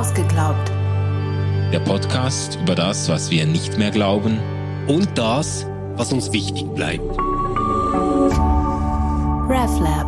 Ausgeglaubt. Der Podcast über das, was wir nicht mehr glauben und das, was uns wichtig bleibt. RefLab.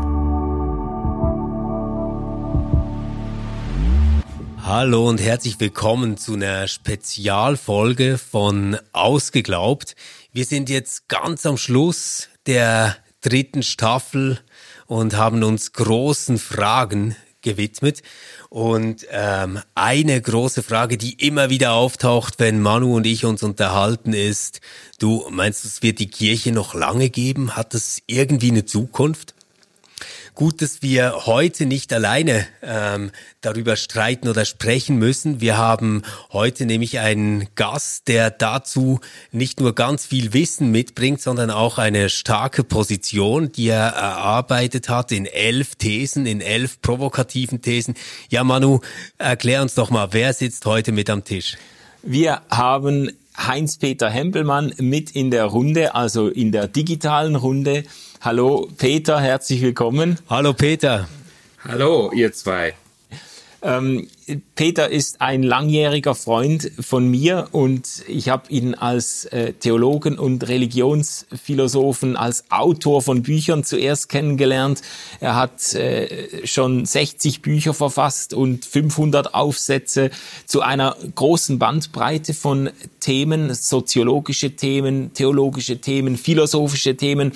Hallo und herzlich willkommen zu einer Spezialfolge von Ausgeglaubt. Wir sind jetzt ganz am Schluss der dritten Staffel und haben uns großen Fragen gewidmet. Und ähm, eine große Frage, die immer wieder auftaucht, wenn Manu und ich uns unterhalten, ist, du meinst, es wird die Kirche noch lange geben? Hat das irgendwie eine Zukunft? Gut, dass wir heute nicht alleine ähm, darüber streiten oder sprechen müssen. Wir haben heute nämlich einen Gast, der dazu nicht nur ganz viel Wissen mitbringt, sondern auch eine starke Position, die er erarbeitet hat in elf Thesen, in elf provokativen Thesen. Ja, Manu, erklär uns doch mal, wer sitzt heute mit am Tisch? Wir haben Heinz-Peter Hempelmann mit in der Runde, also in der digitalen Runde. Hallo Peter, herzlich willkommen. Hallo Peter. Hallo ihr zwei. Ähm, Peter ist ein langjähriger Freund von mir und ich habe ihn als äh, Theologen und Religionsphilosophen, als Autor von Büchern zuerst kennengelernt. Er hat äh, schon 60 Bücher verfasst und 500 Aufsätze zu einer großen Bandbreite von Themen, soziologische Themen, theologische Themen, philosophische Themen.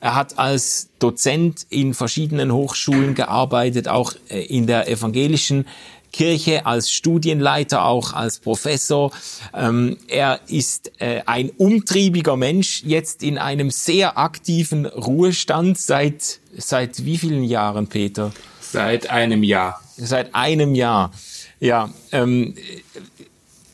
Er hat als Dozent in verschiedenen Hochschulen gearbeitet, auch äh, in der evangelischen Kirche als Studienleiter, auch als Professor. Ähm, er ist äh, ein umtriebiger Mensch, jetzt in einem sehr aktiven Ruhestand seit, seit wie vielen Jahren, Peter? Seit einem Jahr. Seit einem Jahr. Ja, ähm,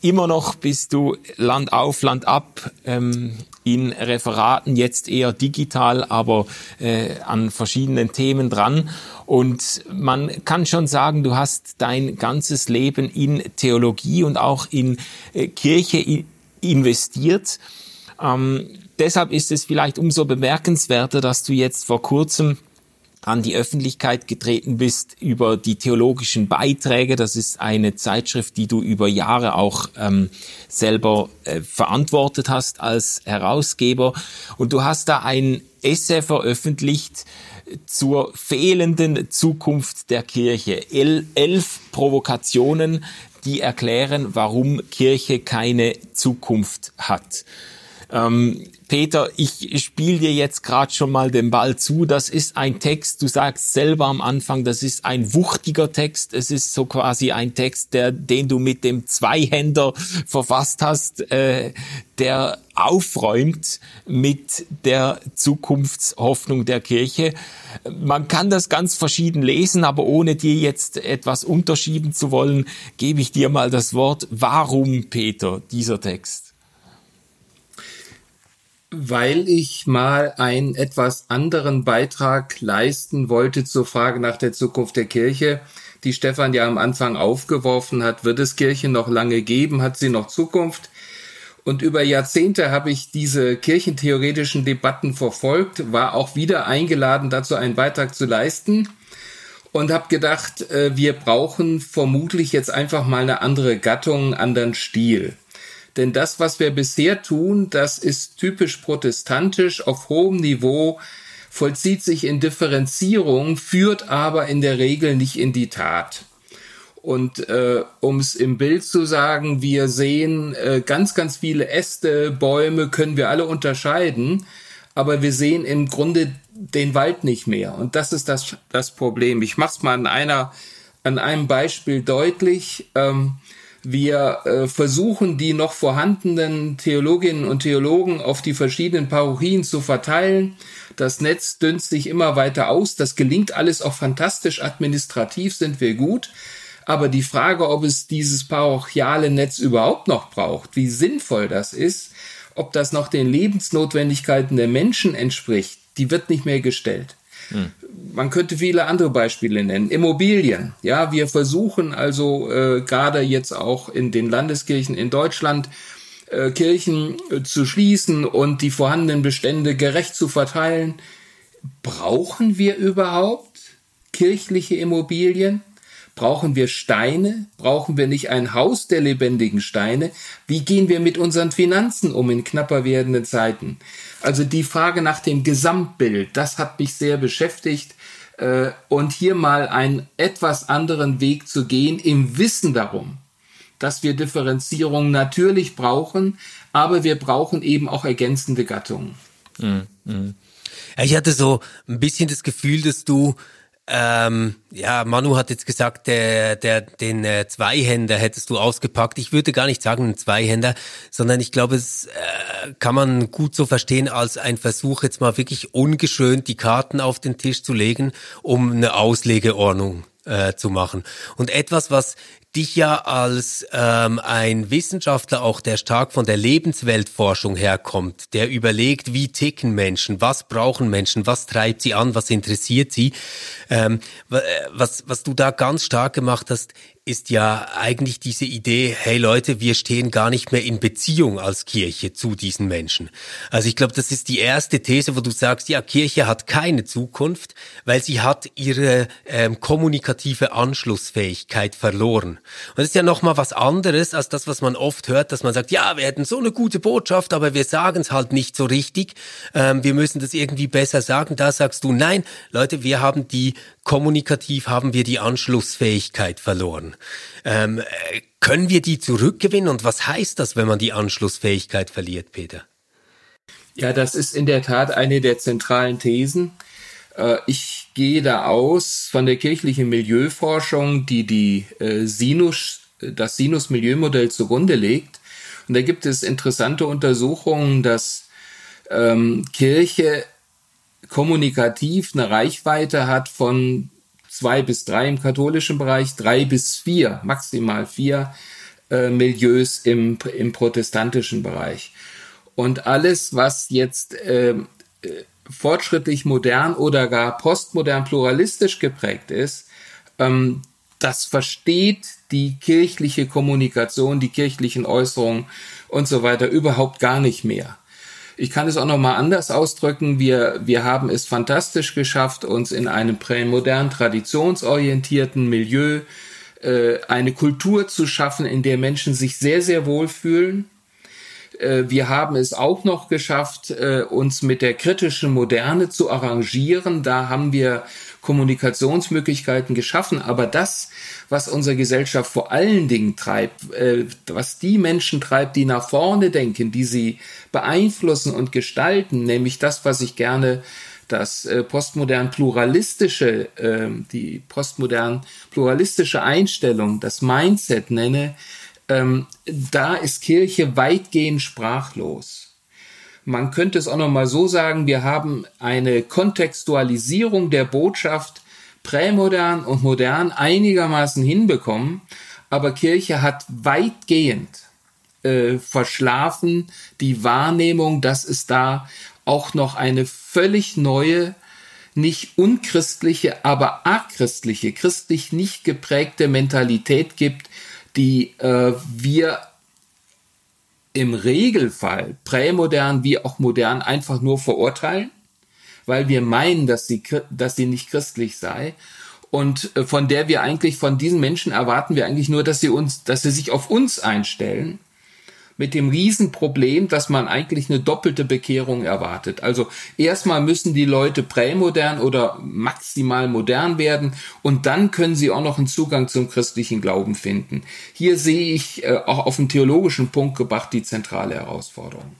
immer noch bist du Land auf, Land ab ähm, in Referaten, jetzt eher digital, aber äh, an verschiedenen Themen dran. Und man kann schon sagen, du hast dein ganzes Leben in Theologie und auch in äh, Kirche investiert. Ähm, deshalb ist es vielleicht umso bemerkenswerter, dass du jetzt vor kurzem an die Öffentlichkeit getreten bist über die theologischen Beiträge. Das ist eine Zeitschrift, die du über Jahre auch ähm, selber äh, verantwortet hast als Herausgeber. Und du hast da ein Essay veröffentlicht zur fehlenden Zukunft der Kirche. El elf Provokationen, die erklären, warum Kirche keine Zukunft hat. Ähm, Peter, ich spiele dir jetzt gerade schon mal den Ball zu. Das ist ein Text, du sagst selber am Anfang, das ist ein wuchtiger Text. Es ist so quasi ein Text, der, den du mit dem Zweihänder verfasst hast, äh, der aufräumt mit der Zukunftshoffnung der Kirche. Man kann das ganz verschieden lesen, aber ohne dir jetzt etwas unterschieben zu wollen, gebe ich dir mal das Wort. Warum, Peter, dieser Text? Weil ich mal einen etwas anderen Beitrag leisten wollte zur Frage nach der Zukunft der Kirche, die Stefan ja am Anfang aufgeworfen hat. Wird es Kirche noch lange geben? Hat sie noch Zukunft? Und über Jahrzehnte habe ich diese kirchentheoretischen Debatten verfolgt, war auch wieder eingeladen, dazu einen Beitrag zu leisten und habe gedacht, äh, wir brauchen vermutlich jetzt einfach mal eine andere Gattung, einen anderen Stil. Denn das, was wir bisher tun, das ist typisch protestantisch auf hohem Niveau, vollzieht sich in Differenzierung, führt aber in der Regel nicht in die Tat. Und äh, um es im Bild zu sagen, wir sehen äh, ganz, ganz viele Äste, Bäume, können wir alle unterscheiden, aber wir sehen im Grunde den Wald nicht mehr. Und das ist das, das Problem. Ich mache es mal an einer, an einem Beispiel deutlich. Ähm, wir äh, versuchen, die noch vorhandenen Theologinnen und Theologen auf die verschiedenen Parochien zu verteilen. Das Netz dünnt sich immer weiter aus. Das gelingt alles auch fantastisch. Administrativ sind wir gut. Aber die Frage, ob es dieses parochiale Netz überhaupt noch braucht, wie sinnvoll das ist, ob das noch den Lebensnotwendigkeiten der Menschen entspricht, die wird nicht mehr gestellt. Hm. Man könnte viele andere Beispiele nennen. Immobilien. Ja, wir versuchen also äh, gerade jetzt auch in den Landeskirchen in Deutschland äh, Kirchen äh, zu schließen und die vorhandenen Bestände gerecht zu verteilen. Brauchen wir überhaupt kirchliche Immobilien? Brauchen wir Steine? Brauchen wir nicht ein Haus der lebendigen Steine? Wie gehen wir mit unseren Finanzen um in knapper werdenden Zeiten? Also die Frage nach dem Gesamtbild, das hat mich sehr beschäftigt. Äh, und hier mal einen etwas anderen Weg zu gehen im Wissen darum, dass wir Differenzierung natürlich brauchen, aber wir brauchen eben auch ergänzende Gattungen. Mhm. mhm. Ich hatte so ein bisschen das Gefühl, dass du ähm, ja, Manu hat jetzt gesagt, der, der, den äh, Zweihänder hättest du ausgepackt. Ich würde gar nicht sagen einen Zweihänder, sondern ich glaube, es äh, kann man gut so verstehen als ein Versuch, jetzt mal wirklich ungeschönt die Karten auf den Tisch zu legen, um eine Auslegeordnung äh, zu machen. Und etwas, was dich ja als ähm, ein Wissenschaftler auch, der stark von der Lebensweltforschung herkommt, der überlegt, wie ticken Menschen, was brauchen Menschen, was treibt sie an, was interessiert sie. Ähm, äh, was, was du da ganz stark gemacht hast, ist ja eigentlich diese Idee, hey Leute, wir stehen gar nicht mehr in Beziehung als Kirche zu diesen Menschen. Also ich glaube, das ist die erste These, wo du sagst, ja, Kirche hat keine Zukunft, weil sie hat ihre ähm, kommunikative Anschlussfähigkeit verloren. Und das ist ja nochmal was anderes als das, was man oft hört, dass man sagt, ja, wir hätten so eine gute Botschaft, aber wir sagen es halt nicht so richtig. Ähm, wir müssen das irgendwie besser sagen. Da sagst du, nein, Leute, wir haben die kommunikativ haben wir die Anschlussfähigkeit verloren. Ähm, äh, können wir die zurückgewinnen und was heißt das, wenn man die Anschlussfähigkeit verliert, Peter? Ja, das ist in der Tat eine der zentralen Thesen. Äh, ich gehe da aus von der kirchlichen Milieuforschung, die die äh, Sinus, das Sinus-Milieumodell zugrunde legt. Und da gibt es interessante Untersuchungen, dass ähm, Kirche kommunikativ eine Reichweite hat von zwei bis drei im katholischen Bereich, drei bis vier, maximal vier äh, Milieus im, im protestantischen Bereich. Und alles, was jetzt ähm, äh, fortschrittlich modern oder gar postmodern pluralistisch geprägt ist, ähm, das versteht die kirchliche Kommunikation, die kirchlichen Äußerungen und so weiter überhaupt gar nicht mehr. Ich kann es auch noch mal anders ausdrücken. Wir, wir haben es fantastisch geschafft, uns in einem prämodern traditionsorientierten Milieu äh, eine Kultur zu schaffen, in der Menschen sich sehr, sehr wohl fühlen. Äh, wir haben es auch noch geschafft, äh, uns mit der kritischen Moderne zu arrangieren. Da haben wir Kommunikationsmöglichkeiten geschaffen. Aber das, was unsere Gesellschaft vor allen Dingen treibt, äh, was die Menschen treibt, die nach vorne denken, die sie beeinflussen und gestalten, nämlich das, was ich gerne das äh, postmodern pluralistische, äh, die postmodern pluralistische Einstellung, das Mindset nenne, ähm, da ist Kirche weitgehend sprachlos. Man könnte es auch noch mal so sagen, wir haben eine Kontextualisierung der Botschaft prämodern und modern einigermaßen hinbekommen, aber Kirche hat weitgehend äh, verschlafen die Wahrnehmung, dass es da auch noch eine völlig neue, nicht unchristliche, aber achristliche, christlich nicht geprägte Mentalität gibt, die äh, wir im Regelfall prämodern wie auch modern einfach nur verurteilen, weil wir meinen, dass sie, dass sie nicht christlich sei. Und äh, von der wir eigentlich, von diesen Menschen erwarten wir eigentlich nur, dass sie uns, dass sie sich auf uns einstellen mit dem Riesenproblem, dass man eigentlich eine doppelte Bekehrung erwartet. Also erstmal müssen die Leute prämodern oder maximal modern werden und dann können sie auch noch einen Zugang zum christlichen Glauben finden. Hier sehe ich äh, auch auf den theologischen Punkt gebracht die zentrale Herausforderung.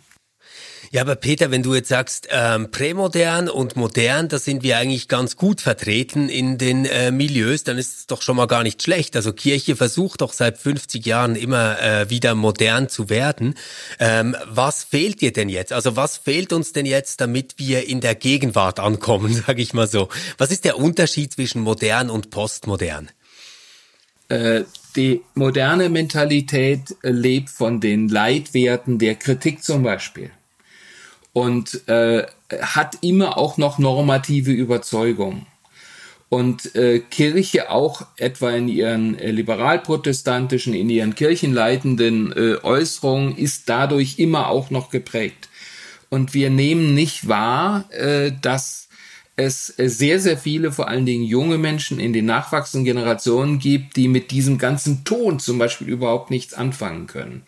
Ja, aber Peter, wenn du jetzt sagst, ähm, prämodern und modern, da sind wir eigentlich ganz gut vertreten in den äh, Milieus, dann ist es doch schon mal gar nicht schlecht. Also Kirche versucht doch seit 50 Jahren immer äh, wieder modern zu werden. Ähm, was fehlt dir denn jetzt? Also was fehlt uns denn jetzt, damit wir in der Gegenwart ankommen, sage ich mal so? Was ist der Unterschied zwischen modern und postmodern? Äh, die moderne Mentalität lebt von den Leitwerten der Kritik zum Beispiel und äh, hat immer auch noch normative Überzeugung. Und äh, Kirche auch etwa in ihren äh, liberal-protestantischen, in ihren kirchenleitenden äh, Äußerungen ist dadurch immer auch noch geprägt. Und wir nehmen nicht wahr, äh, dass es sehr, sehr viele, vor allen Dingen junge Menschen in den nachwachsenden Generationen gibt, die mit diesem ganzen Ton zum Beispiel überhaupt nichts anfangen können.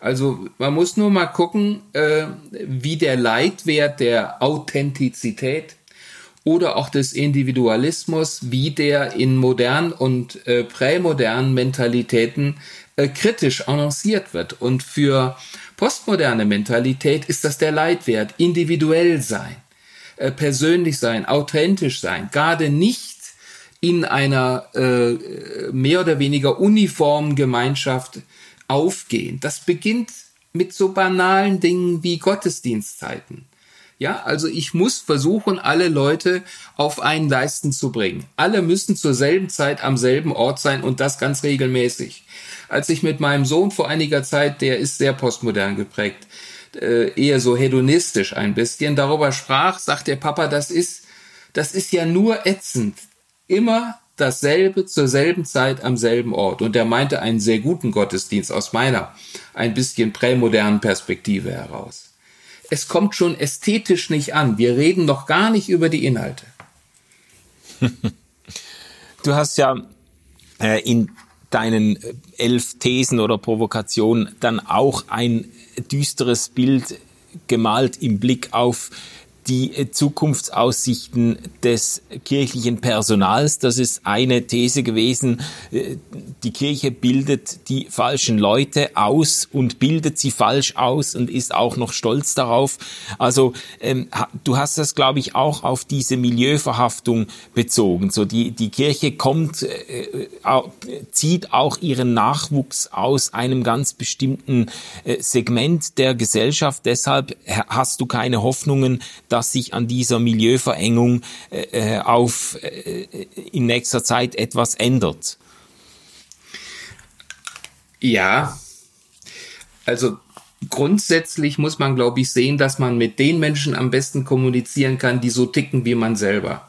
Also man muss nur mal gucken, äh, wie der Leitwert der Authentizität oder auch des Individualismus, wie der in modernen und äh, prämodernen Mentalitäten äh, kritisch annonciert wird. Und für postmoderne Mentalität ist das der Leitwert, individuell sein, äh, persönlich sein, authentisch sein, gerade nicht in einer äh, mehr oder weniger uniformen Gemeinschaft aufgehen. Das beginnt mit so banalen Dingen wie Gottesdienstzeiten. Ja, also ich muss versuchen, alle Leute auf einen Leisten zu bringen. Alle müssen zur selben Zeit am selben Ort sein und das ganz regelmäßig. Als ich mit meinem Sohn vor einiger Zeit, der ist sehr postmodern geprägt, äh, eher so hedonistisch ein bisschen, darüber sprach, sagt der Papa, das ist, das ist ja nur ätzend. Immer dasselbe zur selben Zeit am selben Ort. Und er meinte einen sehr guten Gottesdienst aus meiner ein bisschen prämodernen Perspektive heraus es kommt schon ästhetisch nicht an. Wir reden noch gar nicht über die Inhalte. Du hast ja äh, in deinen äh, elf Thesen oder Provokationen dann auch ein düsteres Bild gemalt im Blick auf die äh, Zukunftsaussichten des kirchlichen Personals. Das ist eine These gewesen. Äh, die Kirche bildet die falschen Leute aus und bildet sie falsch aus und ist auch noch stolz darauf. Also ähm, du hast das, glaube ich, auch auf diese Milieuverhaftung bezogen. So die die Kirche kommt, äh, zieht auch ihren Nachwuchs aus einem ganz bestimmten Segment der Gesellschaft. Deshalb hast du keine Hoffnungen, dass dass sich an dieser Milieuverengung äh, äh, auf äh, in nächster Zeit etwas ändert? Ja, also grundsätzlich muss man, glaube ich, sehen, dass man mit den Menschen am besten kommunizieren kann, die so ticken wie man selber.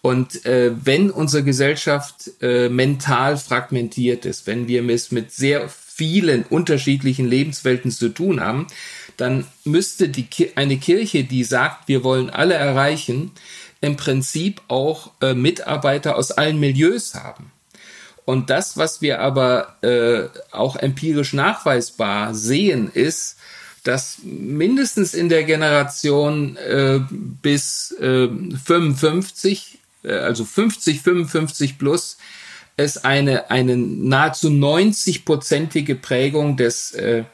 Und äh, wenn unsere Gesellschaft äh, mental fragmentiert ist, wenn wir es mit sehr vielen unterschiedlichen Lebenswelten zu tun haben, dann müsste die, eine Kirche, die sagt, wir wollen alle erreichen, im Prinzip auch äh, Mitarbeiter aus allen Milieus haben. Und das, was wir aber äh, auch empirisch nachweisbar sehen, ist, dass mindestens in der Generation äh, bis äh, 55, äh, also 50, 55 plus, es eine, eine nahezu 90-prozentige Prägung des äh,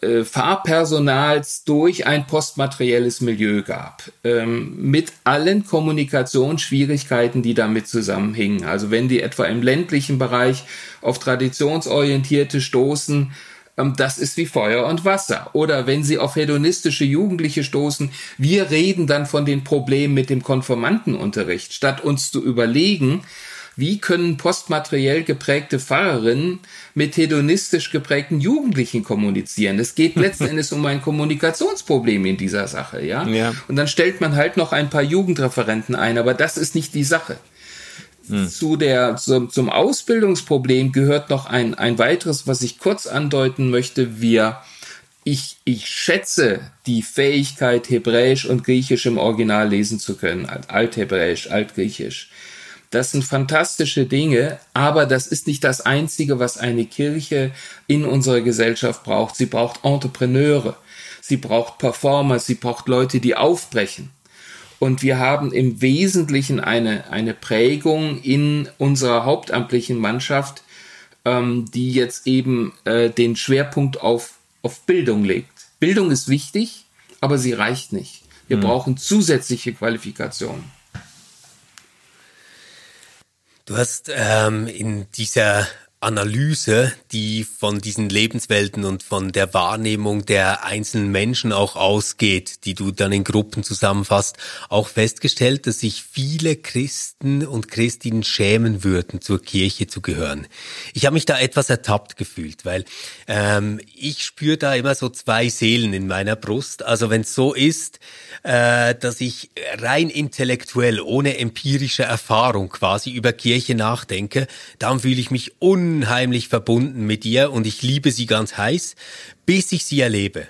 äh, Fahrpersonals durch ein postmaterielles Milieu gab, ähm, mit allen Kommunikationsschwierigkeiten, die damit zusammenhingen. Also wenn die etwa im ländlichen Bereich auf traditionsorientierte stoßen, ähm, das ist wie Feuer und Wasser. Oder wenn sie auf hedonistische Jugendliche stoßen, wir reden dann von den Problemen mit dem Konformantenunterricht, statt uns zu überlegen, wie können postmateriell geprägte Pfarrerinnen mit hedonistisch geprägten Jugendlichen kommunizieren? Es geht letzten Endes um ein Kommunikationsproblem in dieser Sache, ja? ja? Und dann stellt man halt noch ein paar Jugendreferenten ein, aber das ist nicht die Sache. Hm. Zu der, zum, zum Ausbildungsproblem gehört noch ein, ein weiteres, was ich kurz andeuten möchte. Wir, ich, ich schätze die Fähigkeit, Hebräisch und Griechisch im Original lesen zu können. Althebräisch, Altgriechisch. Das sind fantastische Dinge, aber das ist nicht das Einzige, was eine Kirche in unserer Gesellschaft braucht. Sie braucht Entrepreneure, sie braucht Performer, sie braucht Leute, die aufbrechen. Und wir haben im Wesentlichen eine, eine Prägung in unserer hauptamtlichen Mannschaft, ähm, die jetzt eben äh, den Schwerpunkt auf, auf Bildung legt. Bildung ist wichtig, aber sie reicht nicht. Wir mhm. brauchen zusätzliche Qualifikationen. Du hast ähm, in dieser Analyse, die von diesen Lebenswelten und von der Wahrnehmung der einzelnen Menschen auch ausgeht, die du dann in Gruppen zusammenfasst, auch festgestellt, dass sich viele Christen und Christinnen schämen würden, zur Kirche zu gehören. Ich habe mich da etwas ertappt gefühlt, weil ähm, ich spüre da immer so zwei Seelen in meiner Brust. Also wenn es so ist, äh, dass ich rein intellektuell, ohne empirische Erfahrung quasi über Kirche nachdenke, dann fühle ich mich un unheimlich verbunden mit ihr und ich liebe sie ganz heiß, bis ich sie erlebe.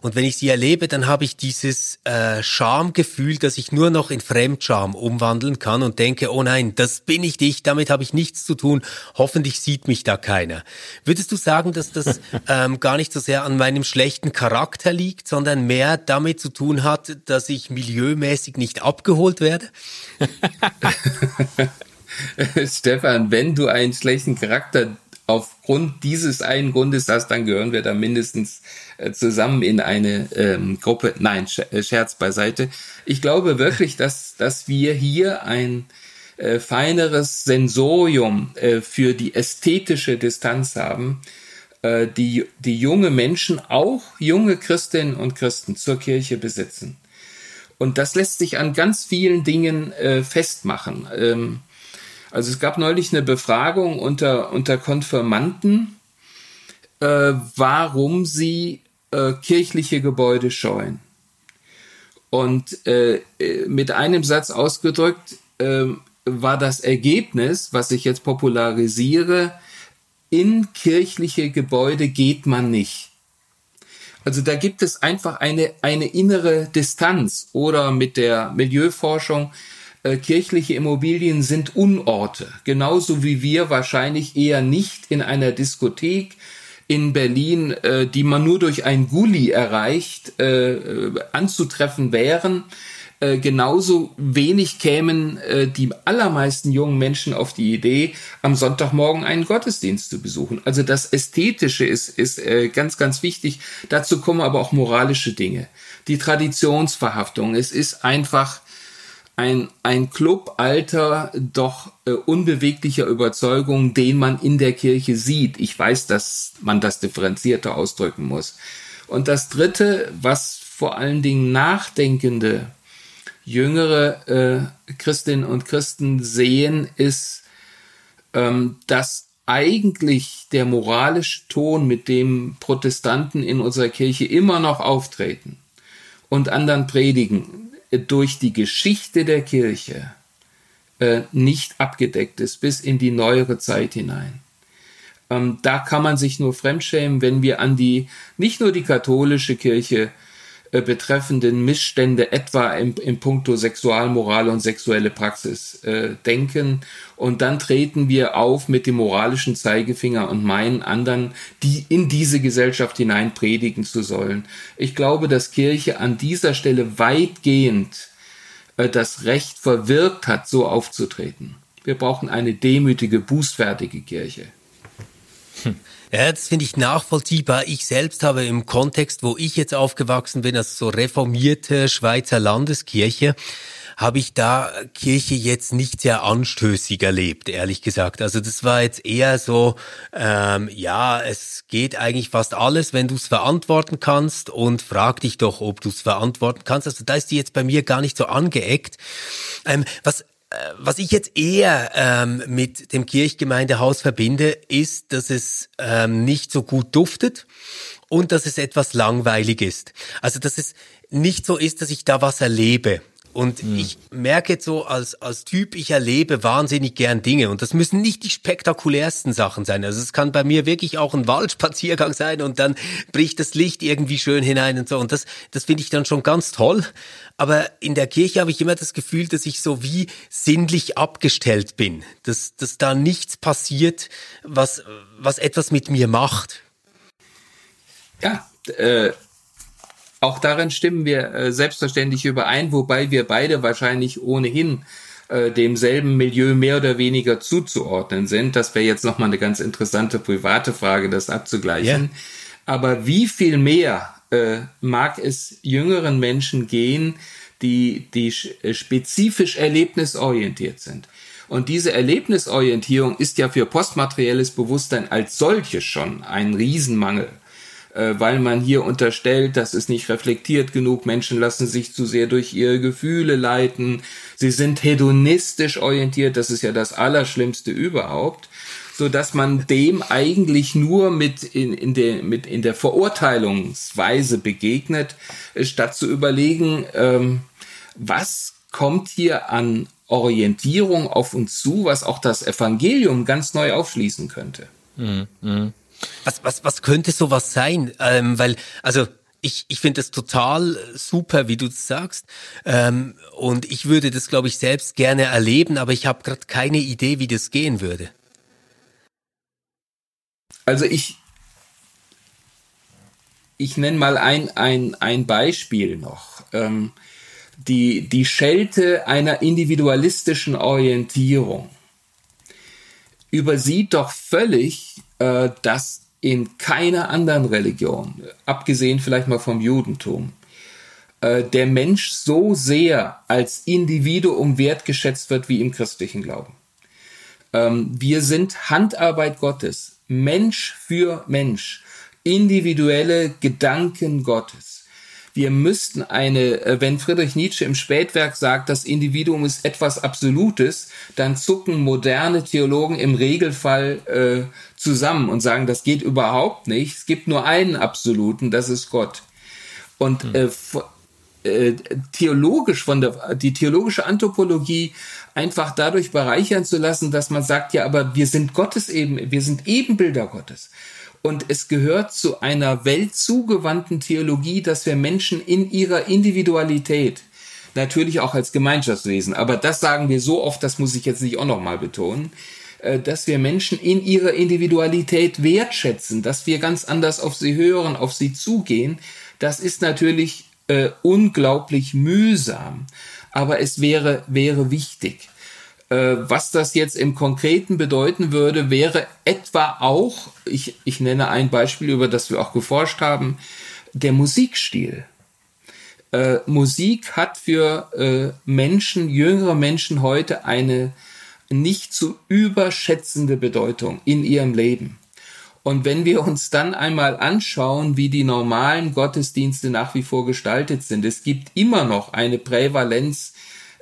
Und wenn ich sie erlebe, dann habe ich dieses äh, Schamgefühl, dass ich nur noch in Fremdscham umwandeln kann und denke, oh nein, das bin ich dich, damit habe ich nichts zu tun. Hoffentlich sieht mich da keiner. Würdest du sagen, dass das ähm, gar nicht so sehr an meinem schlechten Charakter liegt, sondern mehr damit zu tun hat, dass ich milieumäßig nicht abgeholt werde? Stefan, wenn du einen schlechten Charakter aufgrund dieses einen Grundes hast, dann gehören wir da mindestens äh, zusammen in eine ähm, Gruppe. Nein, äh, Scherz beiseite. Ich glaube wirklich, dass, dass wir hier ein äh, feineres Sensorium äh, für die ästhetische Distanz haben, äh, die, die junge Menschen, auch junge Christinnen und Christen zur Kirche besitzen. Und das lässt sich an ganz vielen Dingen äh, festmachen. Ähm, also es gab neulich eine Befragung unter, unter Konfirmanden, äh, warum sie äh, kirchliche Gebäude scheuen. Und äh, mit einem Satz ausgedrückt äh, war das Ergebnis, was ich jetzt popularisiere, in kirchliche Gebäude geht man nicht. Also da gibt es einfach eine, eine innere Distanz oder mit der Milieuforschung äh, kirchliche Immobilien sind Unorte, genauso wie wir wahrscheinlich eher nicht in einer Diskothek in Berlin, äh, die man nur durch ein Gully erreicht, äh, äh anzutreffen wären. Äh, genauso wenig kämen äh, die allermeisten jungen Menschen auf die Idee, am Sonntagmorgen einen Gottesdienst zu besuchen. Also das Ästhetische ist, ist äh, ganz, ganz wichtig. Dazu kommen aber auch moralische Dinge. Die Traditionsverhaftung. Es ist einfach ein, ein Club alter, doch äh, unbeweglicher Überzeugung, den man in der Kirche sieht. Ich weiß, dass man das differenzierter ausdrücken muss. Und das Dritte, was vor allen Dingen nachdenkende jüngere äh, Christinnen und Christen sehen, ist, ähm, dass eigentlich der moralische Ton, mit dem Protestanten in unserer Kirche immer noch auftreten und anderen predigen, durch die Geschichte der Kirche äh, nicht abgedeckt ist, bis in die neuere Zeit hinein. Ähm, da kann man sich nur fremdschämen, wenn wir an die, nicht nur die katholische Kirche betreffenden Missstände etwa im, im Punkto Sexualmoral und sexuelle Praxis äh, denken. Und dann treten wir auf mit dem moralischen Zeigefinger und meinen anderen, die in diese Gesellschaft hinein predigen zu sollen. Ich glaube, dass Kirche an dieser Stelle weitgehend äh, das Recht verwirkt hat, so aufzutreten. Wir brauchen eine demütige, bußfertige Kirche. Ja, das finde ich nachvollziehbar. Ich selbst habe im Kontext, wo ich jetzt aufgewachsen bin, als so reformierte Schweizer Landeskirche, habe ich da Kirche jetzt nicht sehr anstößig erlebt, ehrlich gesagt. Also das war jetzt eher so, ähm, ja, es geht eigentlich fast alles, wenn du es verantworten kannst und frag dich doch, ob du es verantworten kannst. Also da ist die jetzt bei mir gar nicht so angeeckt. Ähm, was was ich jetzt eher ähm, mit dem Kirchgemeindehaus verbinde, ist, dass es ähm, nicht so gut duftet und dass es etwas langweilig ist. Also dass es nicht so ist, dass ich da was erlebe. Und mhm. ich merke jetzt so als, als Typ, ich erlebe wahnsinnig gern Dinge. Und das müssen nicht die spektakulärsten Sachen sein. Also es kann bei mir wirklich auch ein Waldspaziergang sein und dann bricht das Licht irgendwie schön hinein und so. Und das, das finde ich dann schon ganz toll. Aber in der Kirche habe ich immer das Gefühl, dass ich so wie sinnlich abgestellt bin. Dass, dass da nichts passiert, was, was etwas mit mir macht. Ja, äh, auch darin stimmen wir äh, selbstverständlich überein, wobei wir beide wahrscheinlich ohnehin äh, demselben Milieu mehr oder weniger zuzuordnen sind. Das wäre jetzt nochmal eine ganz interessante private Frage, das abzugleichen. Yeah. Aber wie viel mehr äh, mag es jüngeren Menschen gehen, die, die äh, spezifisch erlebnisorientiert sind? Und diese Erlebnisorientierung ist ja für postmaterielles Bewusstsein als solches schon ein Riesenmangel äh, weil man hier unterstellt, das ist nicht reflektiert genug, Menschen lassen sich zu sehr durch ihre Gefühle leiten, sie sind hedonistisch orientiert, das ist ja das Allerschlimmste überhaupt so dass man dem eigentlich nur mit in, in, der, mit in der Verurteilungsweise begegnet, statt zu überlegen, ähm, was kommt hier an Orientierung auf uns zu, was auch das Evangelium ganz neu aufschließen könnte. Mhm. Was, was, was könnte sowas sein? Ähm, weil, also ich, ich finde das total super, wie du das sagst. Ähm, und ich würde das, glaube ich, selbst gerne erleben, aber ich habe gerade keine Idee, wie das gehen würde. Also ich, ich nenne mal ein, ein, ein Beispiel noch. Ähm, die, die Schelte einer individualistischen Orientierung übersieht doch völlig, äh, dass in keiner anderen Religion, abgesehen vielleicht mal vom Judentum, äh, der Mensch so sehr als Individuum wertgeschätzt wird wie im christlichen Glauben. Ähm, wir sind Handarbeit Gottes, Mensch für Mensch, individuelle Gedanken Gottes. Wir müssten eine, äh, wenn Friedrich Nietzsche im Spätwerk sagt, das Individuum ist etwas Absolutes, dann zucken moderne Theologen im Regelfall äh, zusammen und sagen, das geht überhaupt nicht. Es gibt nur einen Absoluten, das ist Gott. Und hm. äh, äh, theologisch von der die theologische Anthropologie einfach dadurch bereichern zu lassen, dass man sagt, ja, aber wir sind Gottes eben, wir sind Ebenbilder Gottes. Und es gehört zu einer weltzugewandten Theologie, dass wir Menschen in ihrer Individualität, natürlich auch als Gemeinschaftswesen, aber das sagen wir so oft, das muss ich jetzt nicht auch nochmal betonen, äh, dass wir Menschen in ihrer Individualität wertschätzen, dass wir ganz anders auf sie hören, auf sie zugehen, das ist natürlich äh, unglaublich mühsam, aber es wäre, wäre wichtig. Äh, was das jetzt im Konkreten bedeuten würde, wäre etwa auch, ich, ich nenne ein Beispiel, über das wir auch geforscht haben, der Musikstil. Äh, Musik hat für äh, Menschen, jüngere Menschen heute eine nicht zu überschätzende Bedeutung in ihrem Leben. Und wenn wir uns dann einmal anschauen, wie die normalen Gottesdienste nach wie vor gestaltet sind, es gibt immer noch eine Prävalenz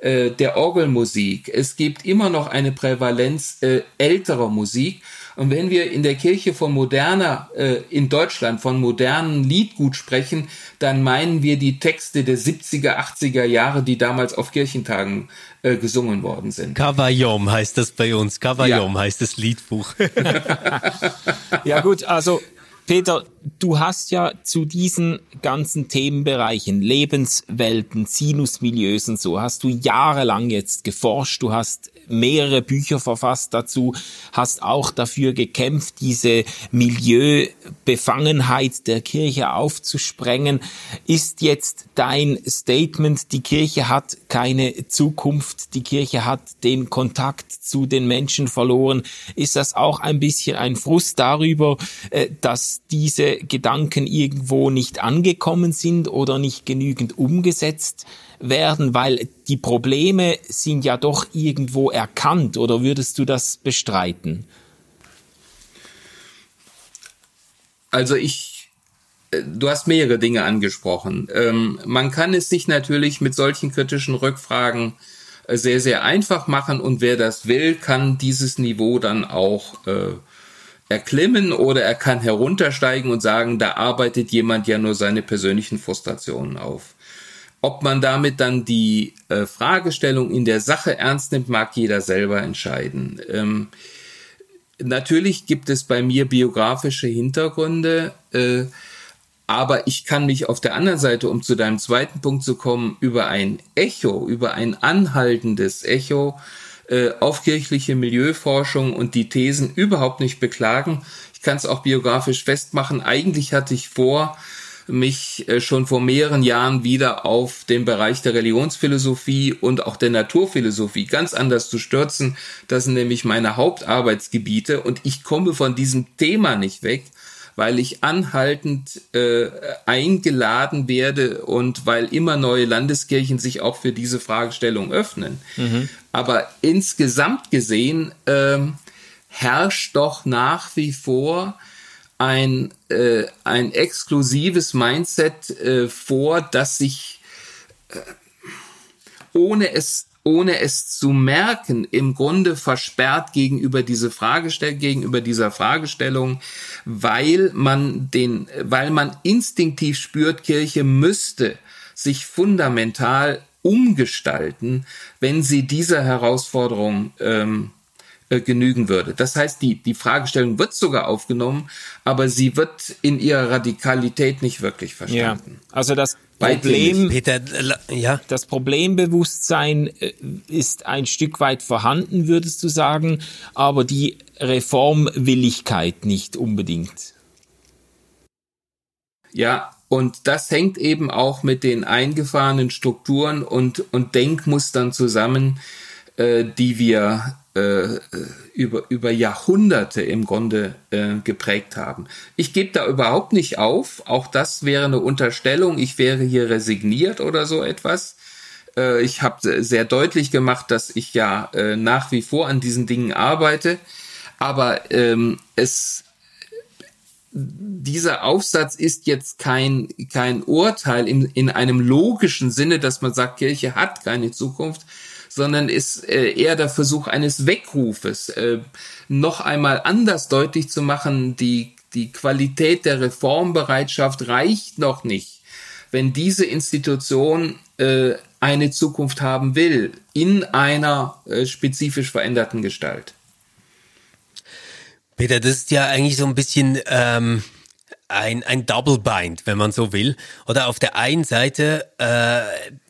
äh, der Orgelmusik, es gibt immer noch eine Prävalenz äh, älterer Musik und wenn wir in der Kirche von moderner, äh, in Deutschland von modernen Liedgut sprechen, dann meinen wir die Texte der 70er, 80er Jahre, die damals auf Kirchentagen äh, gesungen worden sind. Kavayom heißt das bei uns. Kavayom ja. heißt das Liedbuch. ja gut, also Peter, du hast ja zu diesen ganzen Themenbereichen, Lebenswelten, Sinusmilieus und so, hast du jahrelang jetzt geforscht, du hast mehrere Bücher verfasst dazu, hast auch dafür gekämpft, diese Milieubefangenheit der Kirche aufzusprengen. Ist jetzt dein Statement, die Kirche hat keine Zukunft, die Kirche hat den Kontakt zu den Menschen verloren, ist das auch ein bisschen ein Frust darüber, äh, dass diese Gedanken irgendwo nicht angekommen sind oder nicht genügend umgesetzt werden, weil die Probleme sind ja doch irgendwo erkannt oder würdest du das bestreiten? Also ich, äh, du hast mehrere Dinge angesprochen. Ähm, man kann es sich natürlich mit solchen kritischen Rückfragen äh, sehr, sehr einfach machen und wer das will, kann dieses Niveau dann auch äh, erklimmen oder er kann heruntersteigen und sagen, da arbeitet jemand ja nur seine persönlichen Frustrationen auf. Ob man damit dann die äh, Fragestellung in der Sache ernst nimmt, mag jeder selber entscheiden. Ähm, natürlich gibt es bei mir biografische Hintergründe, äh, aber ich kann mich auf der anderen Seite, um zu deinem zweiten Punkt zu kommen, über ein Echo, über ein anhaltendes Echo äh, auf kirchliche Milieuforschung und die Thesen überhaupt nicht beklagen. Ich kann es auch biografisch festmachen. Eigentlich hatte ich vor, mich äh, schon vor mehreren Jahren wieder auf den Bereich der Religionsphilosophie und auch der Naturphilosophie ganz anders zu stürzen. Das sind nämlich meine Hauptarbeitsgebiete und ich komme von diesem Thema nicht weg, weil ich anhaltend äh, eingeladen werde und weil immer neue Landeskirchen sich auch für diese Fragestellung öffnen. Mhm. Aber insgesamt gesehen äh, herrscht doch nach wie vor ein, äh, ein exklusives Mindset äh, vor, das sich äh, ohne es ohne es zu merken, im Grunde versperrt gegenüber diese Fragestellung, gegenüber dieser Fragestellung, weil man den, weil man instinktiv spürt, Kirche müsste sich fundamental umgestalten, wenn sie dieser Herausforderung ähm, äh, genügen würde. Das heißt, die, die Fragestellung wird sogar aufgenommen, aber sie wird in ihrer Radikalität nicht wirklich verstanden. Ja, also das Problem, Peter, ja. das Problembewusstsein äh, ist ein Stück weit vorhanden, würdest du sagen, aber die Reformwilligkeit nicht unbedingt. Ja, und das hängt eben auch mit den eingefahrenen Strukturen und, und Denkmustern zusammen, äh, die wir äh, über, über Jahrhunderte im Grunde äh, geprägt haben. Ich gebe da überhaupt nicht auf. Auch das wäre eine Unterstellung. Ich wäre hier resigniert oder so etwas. Äh, ich habe sehr deutlich gemacht, dass ich ja äh, nach wie vor an diesen Dingen arbeite. Aber ähm, es dieser Aufsatz ist jetzt kein, kein Urteil in, in einem logischen Sinne, dass man sagt, Kirche hat keine Zukunft, sondern ist äh, eher der Versuch eines Weckrufes, äh, noch einmal anders deutlich zu machen, die, die Qualität der Reformbereitschaft reicht noch nicht, wenn diese Institution äh, eine Zukunft haben will, in einer äh, spezifisch veränderten Gestalt. Peter, das ist ja eigentlich so ein bisschen ähm, ein, ein Double Bind, wenn man so will. Oder auf der einen Seite äh,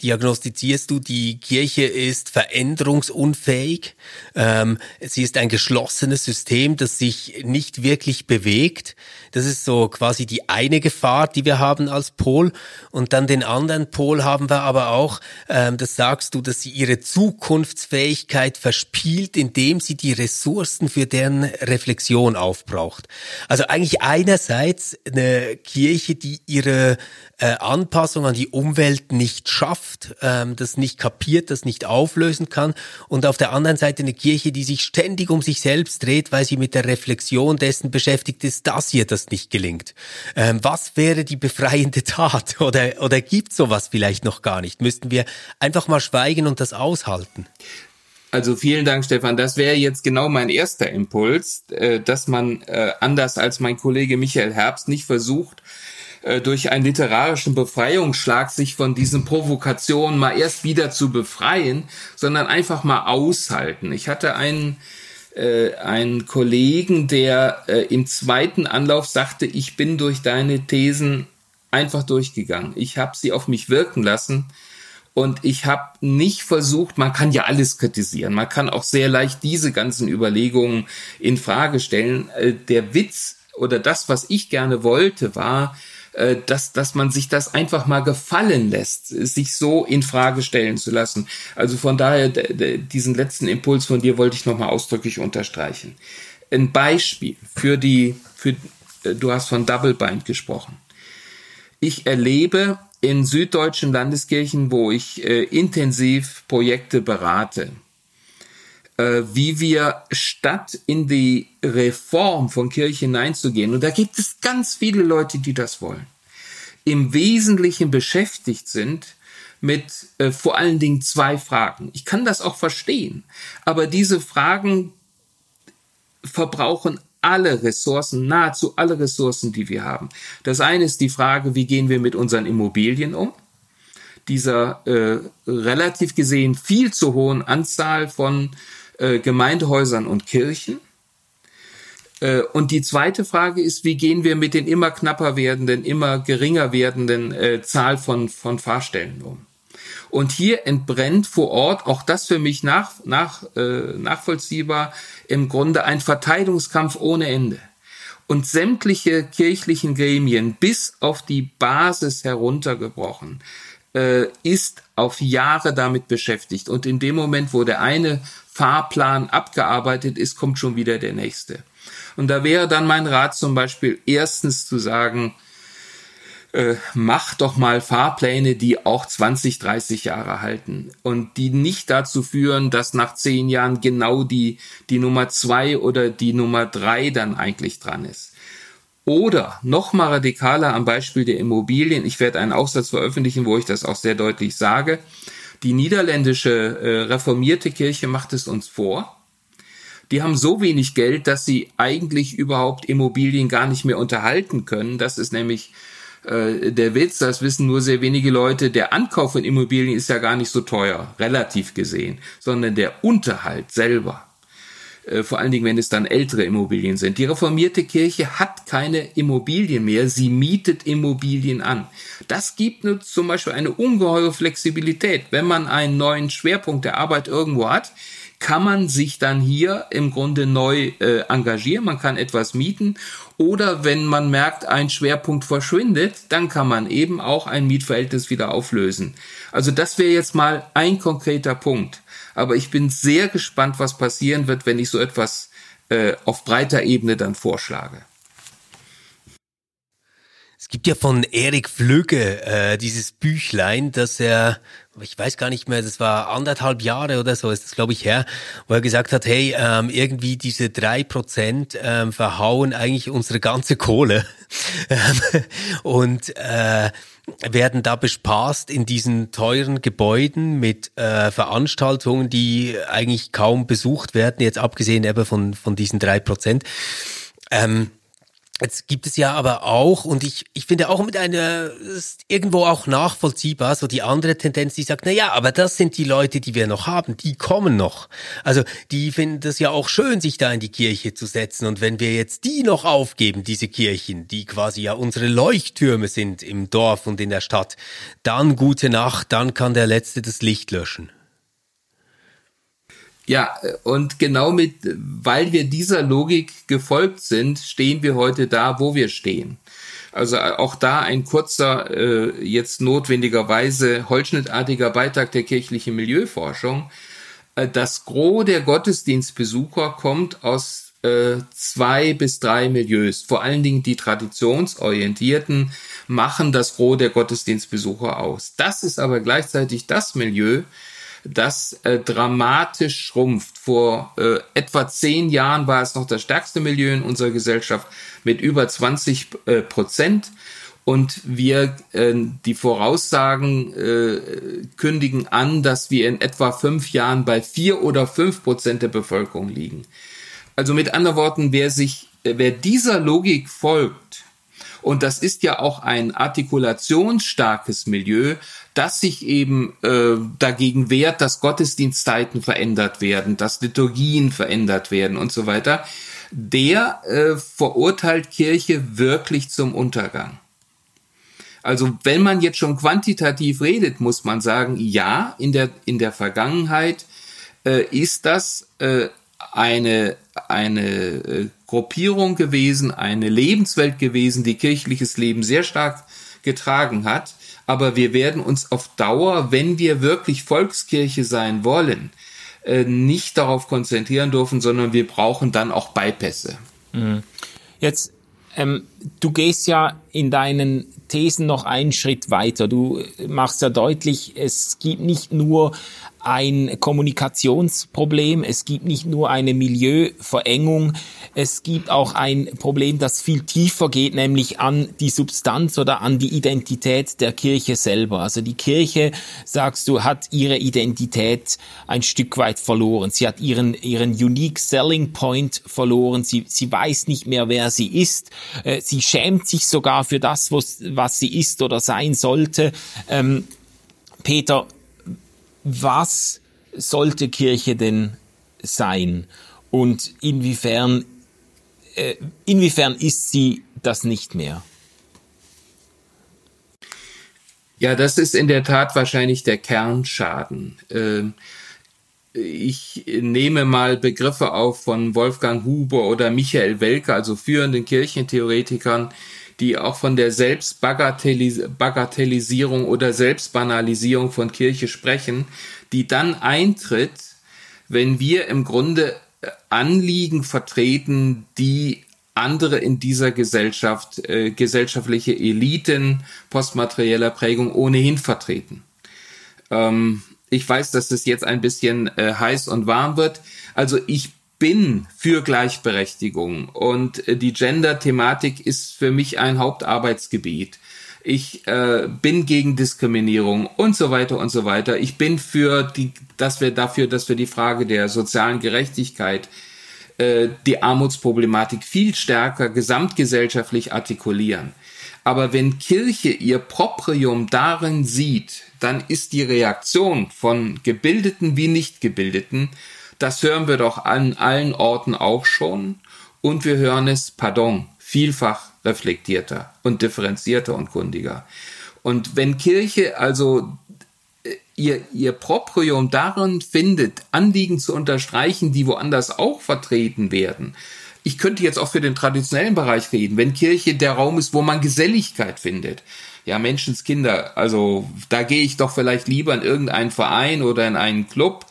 diagnostizierst du, die Kirche ist veränderungsunfähig. Ähm, sie ist ein geschlossenes System, das sich nicht wirklich bewegt. Das ist so quasi die eine Gefahr, die wir haben als Pol. Und dann den anderen Pol haben wir aber auch, ähm, das sagst du, dass sie ihre Zukunftsfähigkeit verspielt, indem sie die Ressourcen für deren Reflexion aufbraucht. Also eigentlich einerseits eine Kirche, die ihre äh, Anpassung an die Umwelt nicht schafft, ähm, das nicht kapiert, das nicht auflösen kann und auf der anderen Seite eine Kirche, die sich ständig um sich selbst dreht, weil sie mit der Reflexion dessen beschäftigt ist, dass ihr das nicht gelingt. Ähm, was wäre die befreiende Tat oder, oder gibt sowas vielleicht noch gar nicht? Müssten wir einfach mal schweigen und das aushalten? Also vielen Dank, Stefan. Das wäre jetzt genau mein erster Impuls, äh, dass man äh, anders als mein Kollege Michael Herbst nicht versucht, äh, durch einen literarischen Befreiungsschlag sich von diesen Provokationen mal erst wieder zu befreien, sondern einfach mal aushalten. Ich hatte einen äh, einen Kollegen, der äh, im zweiten Anlauf sagte, ich bin durch deine Thesen einfach durchgegangen. Ich habe sie auf mich wirken lassen und ich habe nicht versucht, man kann ja alles kritisieren, man kann auch sehr leicht diese ganzen Überlegungen in Frage stellen. Äh, der Witz oder das, was ich gerne wollte, war, äh, dass, dass man sich das einfach mal gefallen lässt, sich so in Frage stellen zu lassen. Also von daher, diesen letzten Impuls von dir wollte ich nochmal ausdrücklich unterstreichen. Ein Beispiel für die, für, äh, du hast von Double Bind gesprochen. Ich erlebe in süddeutschen Landeskirchen, wo ich äh, intensiv Projekte berate, wie wir statt in die Reform von Kirche hineinzugehen, und da gibt es ganz viele Leute, die das wollen, im Wesentlichen beschäftigt sind mit äh, vor allen Dingen zwei Fragen. Ich kann das auch verstehen, aber diese Fragen verbrauchen alle Ressourcen, nahezu alle Ressourcen, die wir haben. Das eine ist die Frage, wie gehen wir mit unseren Immobilien um? Dieser äh, relativ gesehen viel zu hohen Anzahl von äh, Gemeindehäusern und Kirchen. Äh, und die zweite Frage ist, wie gehen wir mit den immer knapper werdenden, immer geringer werdenden äh, Zahl von, von Fahrstellen um? Und hier entbrennt vor Ort, auch das für mich nach, nach, äh, nachvollziehbar, im Grunde ein Verteidigungskampf ohne Ende. Und sämtliche kirchlichen Gremien bis auf die Basis heruntergebrochen äh, ist auf Jahre damit beschäftigt. Und in dem Moment, wo der eine Fahrplan abgearbeitet ist, kommt schon wieder der nächste. Und da wäre dann mein Rat zum Beispiel erstens zu sagen, äh, mach doch mal Fahrpläne, die auch 20, 30 Jahre halten und die nicht dazu führen, dass nach zehn Jahren genau die, die Nummer zwei oder die Nummer drei dann eigentlich dran ist. Oder noch mal radikaler am Beispiel der Immobilien. Ich werde einen Aufsatz veröffentlichen, wo ich das auch sehr deutlich sage. Die niederländische äh, reformierte Kirche macht es uns vor. Die haben so wenig Geld, dass sie eigentlich überhaupt Immobilien gar nicht mehr unterhalten können. Das ist nämlich äh, der Witz, das wissen nur sehr wenige Leute, der Ankauf von Immobilien ist ja gar nicht so teuer, relativ gesehen, sondern der Unterhalt selber. Äh, vor allen Dingen, wenn es dann ältere Immobilien sind. Die reformierte Kirche hat keine Immobilien mehr, sie mietet Immobilien an. Das gibt uns zum Beispiel eine ungeheure Flexibilität. Wenn man einen neuen Schwerpunkt der Arbeit irgendwo hat, kann man sich dann hier im Grunde neu äh, engagieren, man kann etwas mieten oder wenn man merkt, ein Schwerpunkt verschwindet, dann kann man eben auch ein Mietverhältnis wieder auflösen. Also das wäre jetzt mal ein konkreter Punkt. Aber ich bin sehr gespannt, was passieren wird, wenn ich so etwas äh, auf breiter Ebene dann vorschlage. Es gibt ja von Erik Flügge äh, dieses Büchlein, dass er, ich weiß gar nicht mehr, das war anderthalb Jahre oder so, ist das glaube ich her, wo er gesagt hat, hey, ähm, irgendwie diese drei Prozent ähm, verhauen eigentlich unsere ganze Kohle und äh, werden da bespaßt in diesen teuren Gebäuden mit äh, Veranstaltungen, die eigentlich kaum besucht werden, jetzt abgesehen eben von, von diesen drei Prozent. Ähm, Jetzt gibt es ja aber auch, und ich, ich finde auch mit einer, ist irgendwo auch nachvollziehbar, so die andere Tendenz, die sagt, na ja, aber das sind die Leute, die wir noch haben, die kommen noch. Also, die finden das ja auch schön, sich da in die Kirche zu setzen. Und wenn wir jetzt die noch aufgeben, diese Kirchen, die quasi ja unsere Leuchttürme sind im Dorf und in der Stadt, dann gute Nacht, dann kann der Letzte das Licht löschen. Ja, und genau mit, weil wir dieser Logik gefolgt sind, stehen wir heute da, wo wir stehen. Also auch da ein kurzer, äh, jetzt notwendigerweise holzschnittartiger Beitrag der kirchlichen Milieuforschung. Äh, das Gros der Gottesdienstbesucher kommt aus äh, zwei bis drei Milieus. Vor allen Dingen die traditionsorientierten machen das Gros der Gottesdienstbesucher aus. Das ist aber gleichzeitig das Milieu, das äh, dramatisch schrumpft. Vor äh, etwa zehn Jahren war es noch das stärkste Milieu in unserer Gesellschaft mit über 20 äh, Prozent. Und wir, äh, die Voraussagen äh, kündigen an, dass wir in etwa fünf Jahren bei vier oder fünf Prozent der Bevölkerung liegen. Also mit anderen Worten, wer sich, äh, wer dieser Logik folgt, und das ist ja auch ein artikulationsstarkes Milieu, das sich eben äh, dagegen wehrt, dass Gottesdienstzeiten verändert werden, dass Liturgien verändert werden und so weiter, der äh, verurteilt Kirche wirklich zum Untergang. Also wenn man jetzt schon quantitativ redet, muss man sagen, ja, in der, in der Vergangenheit äh, ist das äh, eine, eine äh, Gruppierung gewesen, eine Lebenswelt gewesen, die kirchliches Leben sehr stark getragen hat aber wir werden uns auf Dauer, wenn wir wirklich Volkskirche sein wollen, äh, nicht darauf konzentrieren dürfen, sondern wir brauchen dann auch Bypässe. Mhm. Jetzt, ähm, du gehst ja in deinen Thesen noch einen Schritt weiter. Du machst ja deutlich, es gibt nicht nur ein Kommunikationsproblem, es gibt nicht nur eine Milieuverengung, es gibt auch ein Problem, das viel tiefer geht, nämlich an die Substanz oder an die Identität der Kirche selber. Also die Kirche, sagst du, hat ihre Identität ein Stück weit verloren. Sie hat ihren, ihren Unique Selling Point verloren. Sie, sie weiß nicht mehr, wer sie ist. Äh, sie schämt sich sogar für das, was sie ist oder sein sollte. Ähm, Peter, was sollte Kirche denn sein und inwiefern, äh, inwiefern ist sie das nicht mehr? Ja, das ist in der Tat wahrscheinlich der Kernschaden. Ähm, ich nehme mal Begriffe auf von Wolfgang Huber oder Michael Welke, also führenden Kirchentheoretikern, die auch von der Selbstbagatellisierung oder Selbstbanalisierung von Kirche sprechen, die dann eintritt, wenn wir im Grunde äh, Anliegen vertreten, die andere in dieser Gesellschaft, äh, gesellschaftliche Eliten postmaterieller Prägung ohnehin vertreten. Ähm, ich weiß, dass es jetzt ein bisschen äh, heiß und warm wird. Also ich bin für Gleichberechtigung und äh, die Gender-Thematik ist für mich ein Hauptarbeitsgebiet. Ich äh, bin gegen Diskriminierung und so weiter und so weiter. Ich bin für die, dass wir dafür, dass wir die Frage der sozialen Gerechtigkeit, äh, die Armutsproblematik viel stärker gesamtgesellschaftlich artikulieren. Aber wenn Kirche ihr Proprium darin sieht, dann ist die Reaktion von Gebildeten wie Nichtgebildeten das hören wir doch an allen Orten auch schon. Und wir hören es, pardon, vielfach reflektierter und differenzierter und kundiger. Und wenn Kirche also äh, ihr, ihr Proprium darin findet, Anliegen zu unterstreichen, die woanders auch vertreten werden, ich könnte jetzt auch für den traditionellen Bereich reden, wenn Kirche der Raum ist, wo man Geselligkeit findet. Ja, Menschenskinder, also da gehe ich doch vielleicht lieber in irgendeinen Verein oder in einen Club,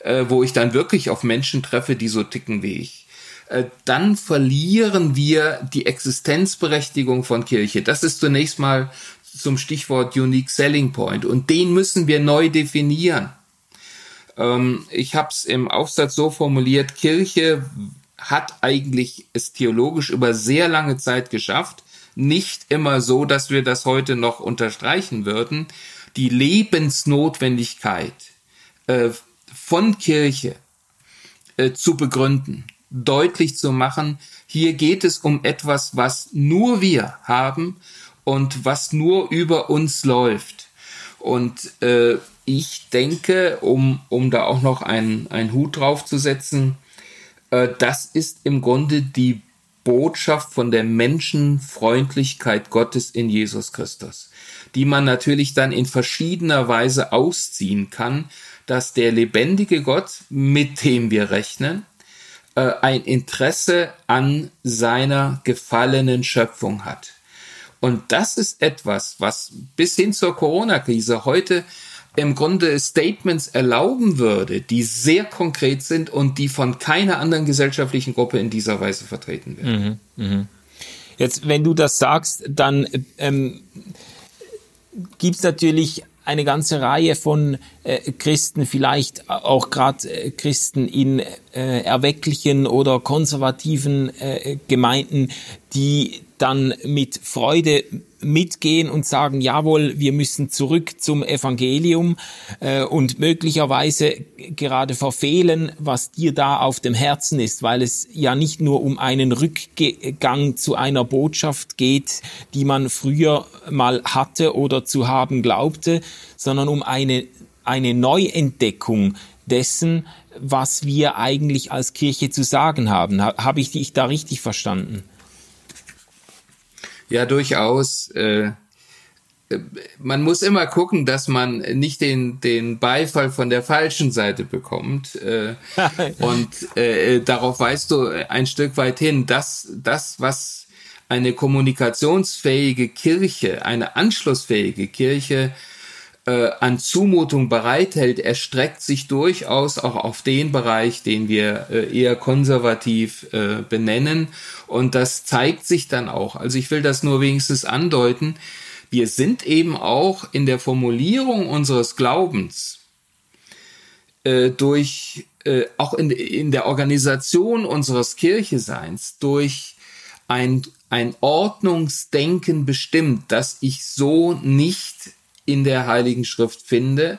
äh, wo ich dann wirklich auf Menschen treffe, die so ticken wie ich. Äh, dann verlieren wir die Existenzberechtigung von Kirche. Das ist zunächst mal zum Stichwort Unique Selling Point und den müssen wir neu definieren. Ähm, ich habe es im Aufsatz so formuliert, Kirche hat eigentlich es theologisch über sehr lange Zeit geschafft, nicht immer so, dass wir das heute noch unterstreichen würden, die Lebensnotwendigkeit äh, von Kirche äh, zu begründen, deutlich zu machen, hier geht es um etwas, was nur wir haben und was nur über uns läuft. Und äh, ich denke, um, um da auch noch einen, einen Hut drauf zu setzen, äh, das ist im Grunde die Botschaft von der Menschenfreundlichkeit Gottes in Jesus Christus, die man natürlich dann in verschiedener Weise ausziehen kann, dass der lebendige Gott, mit dem wir rechnen, äh, ein Interesse an seiner gefallenen Schöpfung hat. Und das ist etwas, was bis hin zur Corona-Krise heute im Grunde Statements erlauben würde, die sehr konkret sind und die von keiner anderen gesellschaftlichen Gruppe in dieser Weise vertreten werden. Mhm, mh. Jetzt, wenn du das sagst, dann ähm, gibt es natürlich eine ganze Reihe von äh, Christen, vielleicht auch gerade äh, Christen in äh, erwecklichen oder konservativen äh, Gemeinden, die dann mit Freude mitgehen und sagen, jawohl, wir müssen zurück zum Evangelium äh, und möglicherweise gerade verfehlen, was dir da auf dem Herzen ist, weil es ja nicht nur um einen Rückgang zu einer Botschaft geht, die man früher mal hatte oder zu haben glaubte, sondern um eine, eine Neuentdeckung dessen, was wir eigentlich als Kirche zu sagen haben. Habe ich dich da richtig verstanden? Ja, durchaus. Äh, man muss immer gucken, dass man nicht den, den Beifall von der falschen Seite bekommt. Äh, und äh, darauf weißt du ein Stück weit hin, dass das, was eine kommunikationsfähige Kirche, eine anschlussfähige Kirche äh, an Zumutung bereithält, erstreckt sich durchaus auch auf den Bereich, den wir äh, eher konservativ äh, benennen. Und das zeigt sich dann auch. Also ich will das nur wenigstens andeuten. Wir sind eben auch in der Formulierung unseres Glaubens äh, durch, äh, auch in, in der Organisation unseres Kircheseins, durch ein, ein Ordnungsdenken bestimmt, dass ich so nicht in der Heiligen Schrift finde,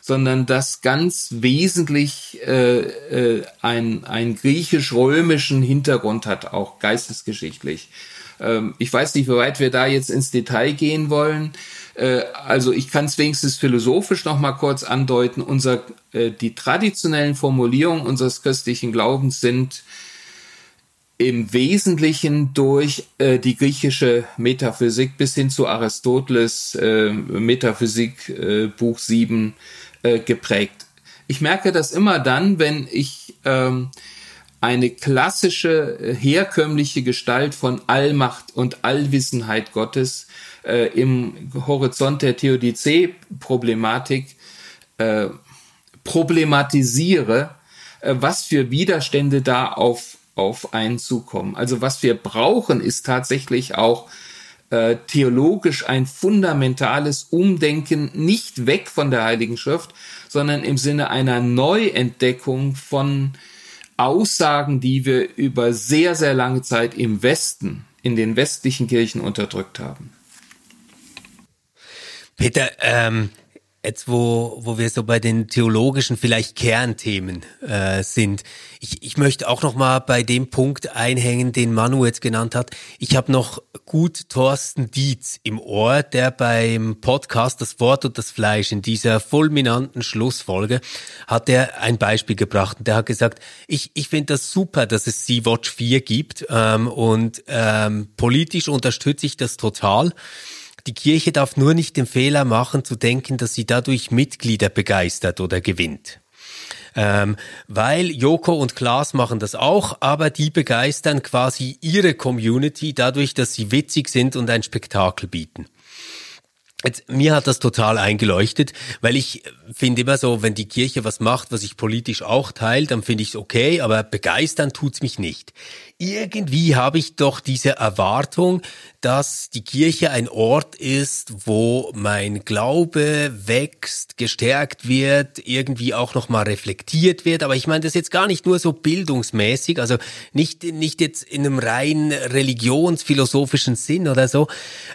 sondern das ganz wesentlich äh, äh, ein, ein griechisch-römischen Hintergrund hat, auch geistesgeschichtlich. Ähm, ich weiß nicht, wie weit wir da jetzt ins Detail gehen wollen. Äh, also ich kann es wenigstens philosophisch noch mal kurz andeuten. Unser, äh, die traditionellen Formulierungen unseres christlichen Glaubens sind im Wesentlichen durch äh, die griechische Metaphysik bis hin zu Aristoteles äh, Metaphysik äh, Buch 7 äh, geprägt. Ich merke das immer dann, wenn ich ähm, eine klassische äh, herkömmliche Gestalt von Allmacht und Allwissenheit Gottes äh, im Horizont der Theodizee-Problematik problematisiere, was für Widerstände da auf auf einen zukommen. Also was wir brauchen, ist tatsächlich auch äh, theologisch ein fundamentales Umdenken, nicht weg von der Heiligen Schrift, sondern im Sinne einer Neuentdeckung von Aussagen, die wir über sehr, sehr lange Zeit im Westen, in den westlichen Kirchen unterdrückt haben. Peter, ähm, jetzt wo, wo wir so bei den theologischen vielleicht Kernthemen äh, sind, ich, ich möchte auch noch mal bei dem Punkt einhängen, den Manu jetzt genannt hat. Ich habe noch gut Thorsten Dietz im Ohr, der beim Podcast Das Wort und das Fleisch in dieser fulminanten Schlussfolge hat er ein Beispiel gebracht. Der hat gesagt, ich, ich finde das super, dass es Sea-Watch 4 gibt ähm, und ähm, politisch unterstütze ich das total. Die Kirche darf nur nicht den Fehler machen, zu denken, dass sie dadurch Mitglieder begeistert oder gewinnt. Ähm, weil Joko und Klaas machen das auch, aber die begeistern quasi ihre Community dadurch, dass sie witzig sind und ein Spektakel bieten. Jetzt, mir hat das total eingeleuchtet, weil ich finde immer so, wenn die Kirche was macht, was ich politisch auch teile, dann finde ich es okay, aber begeistern tut's mich nicht. Irgendwie habe ich doch diese Erwartung, dass die Kirche ein Ort ist, wo mein Glaube wächst, gestärkt wird, irgendwie auch nochmal reflektiert wird. Aber ich meine das jetzt gar nicht nur so bildungsmäßig, also nicht, nicht jetzt in einem rein religionsphilosophischen Sinn oder so.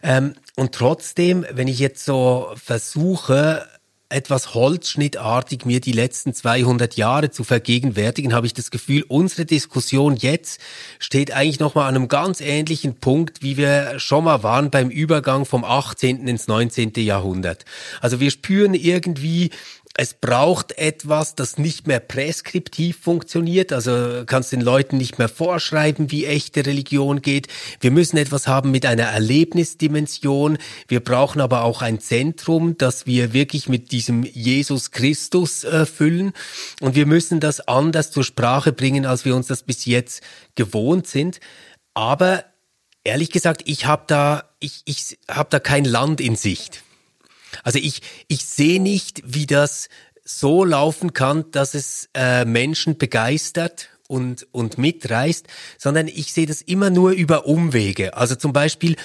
Ähm, und trotzdem, wenn ich jetzt so versuche, etwas holzschnittartig mir die letzten 200 Jahre zu vergegenwärtigen, habe ich das Gefühl, unsere Diskussion jetzt steht eigentlich nochmal an einem ganz ähnlichen Punkt, wie wir schon mal waren beim Übergang vom 18. ins 19. Jahrhundert. Also wir spüren irgendwie, es braucht etwas, das nicht mehr präskriptiv funktioniert, also kannst den Leuten nicht mehr vorschreiben, wie echte Religion geht. Wir müssen etwas haben mit einer Erlebnisdimension. Wir brauchen aber auch ein Zentrum, das wir wirklich mit diesem Jesus Christus äh, füllen. Und wir müssen das anders zur Sprache bringen, als wir uns das bis jetzt gewohnt sind. Aber ehrlich gesagt, ich habe da, ich, ich habe da kein Land in Sicht. Also ich, ich sehe nicht, wie das so laufen kann, dass es äh, Menschen begeistert und, und mitreißt, sondern ich sehe das immer nur über Umwege. Also zum Beispiel,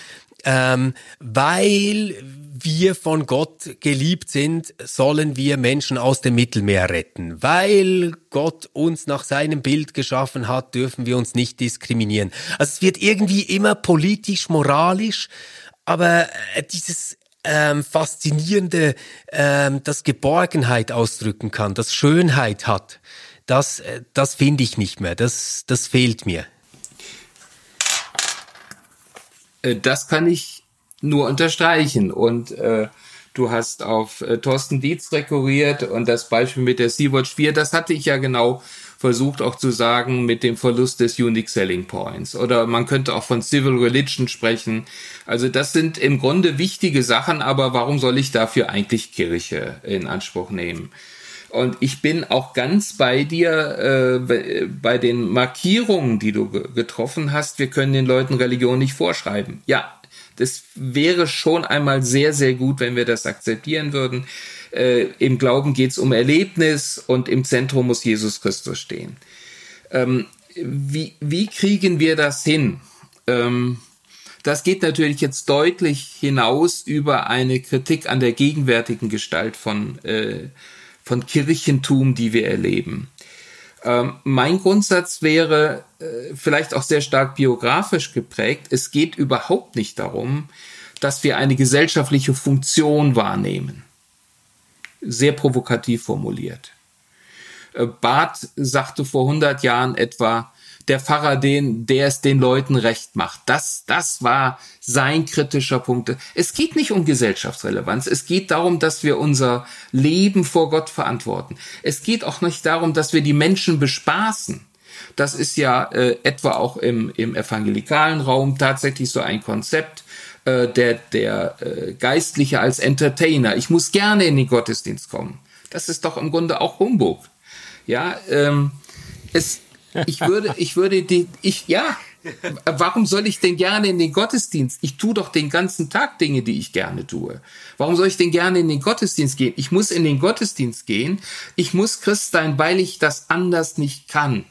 ähm, weil wir von Gott geliebt sind, sollen wir Menschen aus dem Mittelmeer retten. Weil Gott uns nach seinem Bild geschaffen hat, dürfen wir uns nicht diskriminieren. Also es wird irgendwie immer politisch, moralisch, aber äh, dieses ähm, Faszinierende, ähm, das Geborgenheit ausdrücken kann, das Schönheit hat, das, äh, das finde ich nicht mehr. Das, das fehlt mir. Äh, das kann ich nur unterstreichen. Und äh, du hast auf äh, Thorsten Dietz rekurriert und das Beispiel mit der Sea-Watch 4, das hatte ich ja genau versucht auch zu sagen mit dem Verlust des Unique Selling Points. Oder man könnte auch von Civil Religion sprechen. Also das sind im Grunde wichtige Sachen, aber warum soll ich dafür eigentlich Kirche in Anspruch nehmen? Und ich bin auch ganz bei dir äh, bei den Markierungen, die du getroffen hast. Wir können den Leuten Religion nicht vorschreiben. Ja, das wäre schon einmal sehr, sehr gut, wenn wir das akzeptieren würden. Äh, Im Glauben geht es um Erlebnis und im Zentrum muss Jesus Christus stehen. Ähm, wie, wie kriegen wir das hin? Ähm, das geht natürlich jetzt deutlich hinaus über eine Kritik an der gegenwärtigen Gestalt von, äh, von Kirchentum, die wir erleben. Ähm, mein Grundsatz wäre äh, vielleicht auch sehr stark biografisch geprägt. Es geht überhaupt nicht darum, dass wir eine gesellschaftliche Funktion wahrnehmen sehr provokativ formuliert. Äh, Barth sagte vor 100 Jahren etwa, der Pfarrer, den, der es den Leuten recht macht. Das, das war sein kritischer Punkt. Es geht nicht um Gesellschaftsrelevanz. Es geht darum, dass wir unser Leben vor Gott verantworten. Es geht auch nicht darum, dass wir die Menschen bespaßen. Das ist ja äh, etwa auch im, im evangelikalen Raum tatsächlich so ein Konzept äh, der, der äh, Geistliche als Entertainer. Ich muss gerne in den Gottesdienst kommen. Das ist doch im Grunde auch Humbug. Ja, ähm, es, ich würde, ich würde die, ich, ja, warum soll ich denn gerne in den Gottesdienst? Ich tue doch den ganzen Tag Dinge, die ich gerne tue. Warum soll ich denn gerne in den Gottesdienst gehen? Ich muss in den Gottesdienst gehen. Ich muss Christ sein, weil ich das anders nicht kann.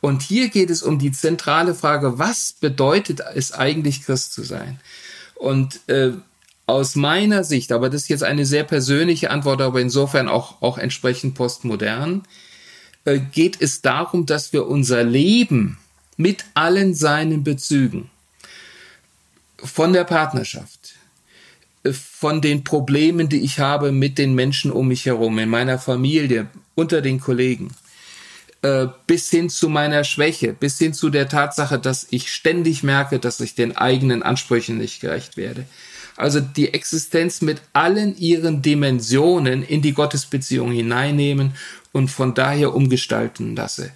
Und hier geht es um die zentrale Frage, was bedeutet es eigentlich, Christ zu sein? Und äh, aus meiner Sicht, aber das ist jetzt eine sehr persönliche Antwort, aber insofern auch, auch entsprechend postmodern, äh, geht es darum, dass wir unser Leben mit allen seinen Bezügen von der Partnerschaft von den Problemen, die ich habe mit den Menschen um mich herum, in meiner Familie, unter den Kollegen, äh, bis hin zu meiner Schwäche, bis hin zu der Tatsache, dass ich ständig merke, dass ich den eigenen Ansprüchen nicht gerecht werde. Also die Existenz mit allen ihren Dimensionen in die Gottesbeziehung hineinnehmen und von daher umgestalten lasse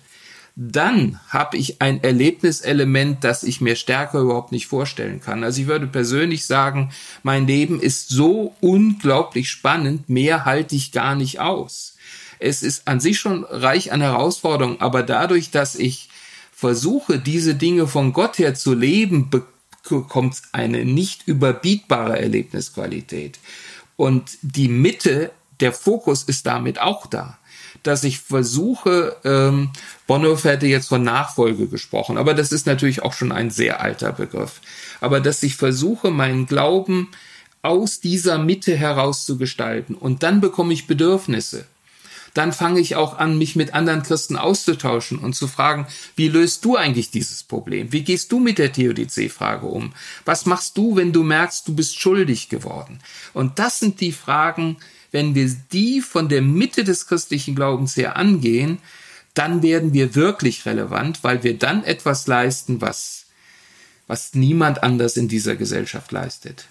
dann habe ich ein Erlebniselement, das ich mir stärker überhaupt nicht vorstellen kann. Also ich würde persönlich sagen, mein Leben ist so unglaublich spannend, mehr halte ich gar nicht aus. Es ist an sich schon reich an Herausforderungen, aber dadurch, dass ich versuche, diese Dinge von Gott her zu leben, bekommt eine nicht überbietbare Erlebnisqualität. Und die Mitte, der Fokus ist damit auch da dass ich versuche, ähm, Bonhoeffer hätte jetzt von Nachfolge gesprochen, aber das ist natürlich auch schon ein sehr alter Begriff. Aber dass ich versuche, meinen Glauben aus dieser Mitte heraus zu gestalten und dann bekomme ich Bedürfnisse. Dann fange ich auch an, mich mit anderen Christen auszutauschen und zu fragen, wie löst du eigentlich dieses Problem? Wie gehst du mit der Theodizee-Frage um? Was machst du, wenn du merkst, du bist schuldig geworden? Und das sind die Fragen, wenn wir die von der Mitte des christlichen Glaubens her angehen, dann werden wir wirklich relevant, weil wir dann etwas leisten, was, was niemand anders in dieser Gesellschaft leistet.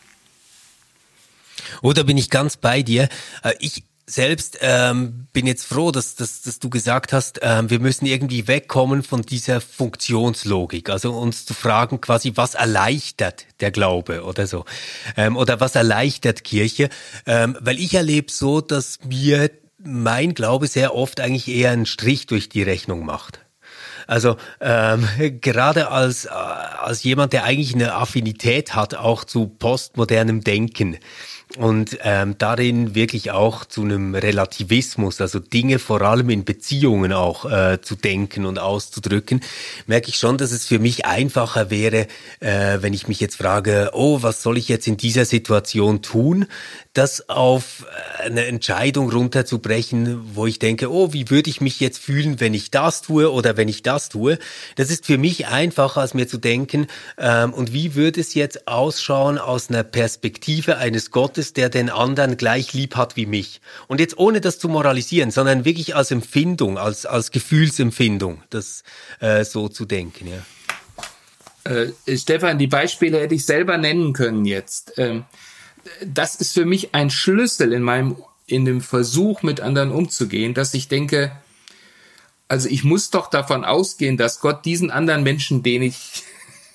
Oder bin ich ganz bei dir? Äh, ich, selbst ähm, bin jetzt froh, dass, dass, dass du gesagt hast, ähm, wir müssen irgendwie wegkommen von dieser Funktionslogik. Also uns zu fragen, quasi, was erleichtert der Glaube oder so. Ähm, oder was erleichtert Kirche. Ähm, weil ich erlebe so, dass mir mein Glaube sehr oft eigentlich eher einen Strich durch die Rechnung macht. Also ähm, gerade als, äh, als jemand, der eigentlich eine Affinität hat, auch zu postmodernem Denken, und ähm, darin wirklich auch zu einem Relativismus, also Dinge vor allem in Beziehungen auch äh, zu denken und auszudrücken, merke ich schon, dass es für mich einfacher wäre, äh, wenn ich mich jetzt frage, oh, was soll ich jetzt in dieser Situation tun, das auf äh, eine Entscheidung runterzubrechen, wo ich denke, oh, wie würde ich mich jetzt fühlen, wenn ich das tue oder wenn ich das tue. Das ist für mich einfacher, als mir zu denken, ähm, und wie würde es jetzt ausschauen aus einer Perspektive eines Gottes, der den anderen gleich lieb hat wie mich. Und jetzt ohne das zu moralisieren, sondern wirklich als Empfindung, als, als Gefühlsempfindung, das äh, so zu denken, ja. Äh, Stefan, die Beispiele hätte ich selber nennen können jetzt. Ähm, das ist für mich ein Schlüssel in meinem, in dem Versuch, mit anderen umzugehen, dass ich denke, also ich muss doch davon ausgehen, dass Gott diesen anderen Menschen, den ich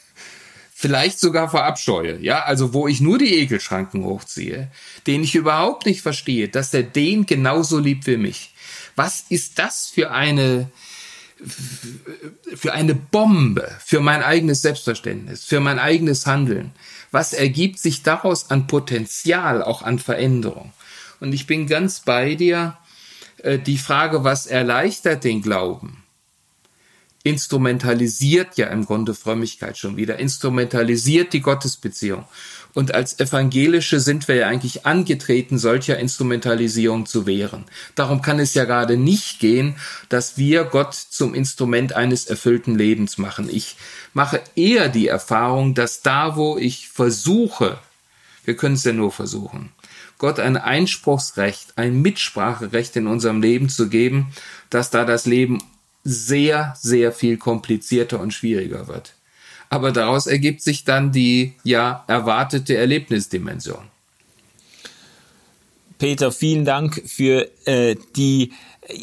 vielleicht sogar verabscheue, ja, also wo ich nur die Ekelschranken hochziehe, den ich überhaupt nicht verstehe, dass er den genauso liebt wie mich. Was ist das für eine, für eine Bombe für mein eigenes Selbstverständnis, für mein eigenes Handeln? Was ergibt sich daraus an Potenzial, auch an Veränderung. Und ich bin ganz bei dir, äh, die Frage, was erleichtert den Glauben, instrumentalisiert ja im Grunde Frömmigkeit schon wieder, instrumentalisiert die Gottesbeziehung. Und als Evangelische sind wir ja eigentlich angetreten, solcher Instrumentalisierung zu wehren. Darum kann es ja gerade nicht gehen, dass wir Gott zum Instrument eines erfüllten Lebens machen. Ich mache eher die Erfahrung, dass da, wo ich versuche, wir können es ja nur versuchen, Gott ein Einspruchsrecht, ein Mitspracherecht in unserem Leben zu geben, dass da das Leben sehr, sehr viel komplizierter und schwieriger wird aber daraus ergibt sich dann die ja erwartete Erlebnisdimension. Peter, vielen Dank für äh, die.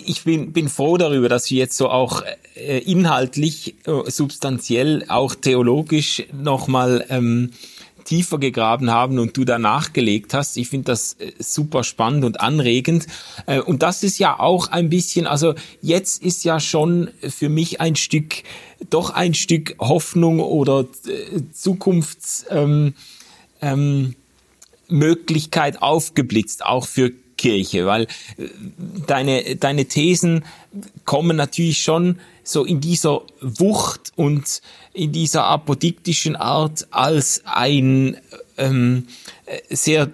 Ich bin, bin froh darüber, dass wir jetzt so auch äh, inhaltlich, äh, substanziell, auch theologisch nochmal ähm, tiefer gegraben haben und du da nachgelegt hast. Ich finde das äh, super spannend und anregend. Äh, und das ist ja auch ein bisschen, also jetzt ist ja schon für mich ein Stück, doch ein Stück Hoffnung oder äh, Zukunfts, ähm, ähm, aufgeblitzt, auch für Kirche, weil deine, deine Thesen kommen natürlich schon so in dieser Wucht und in dieser apodiktischen Art als ein ähm, sehr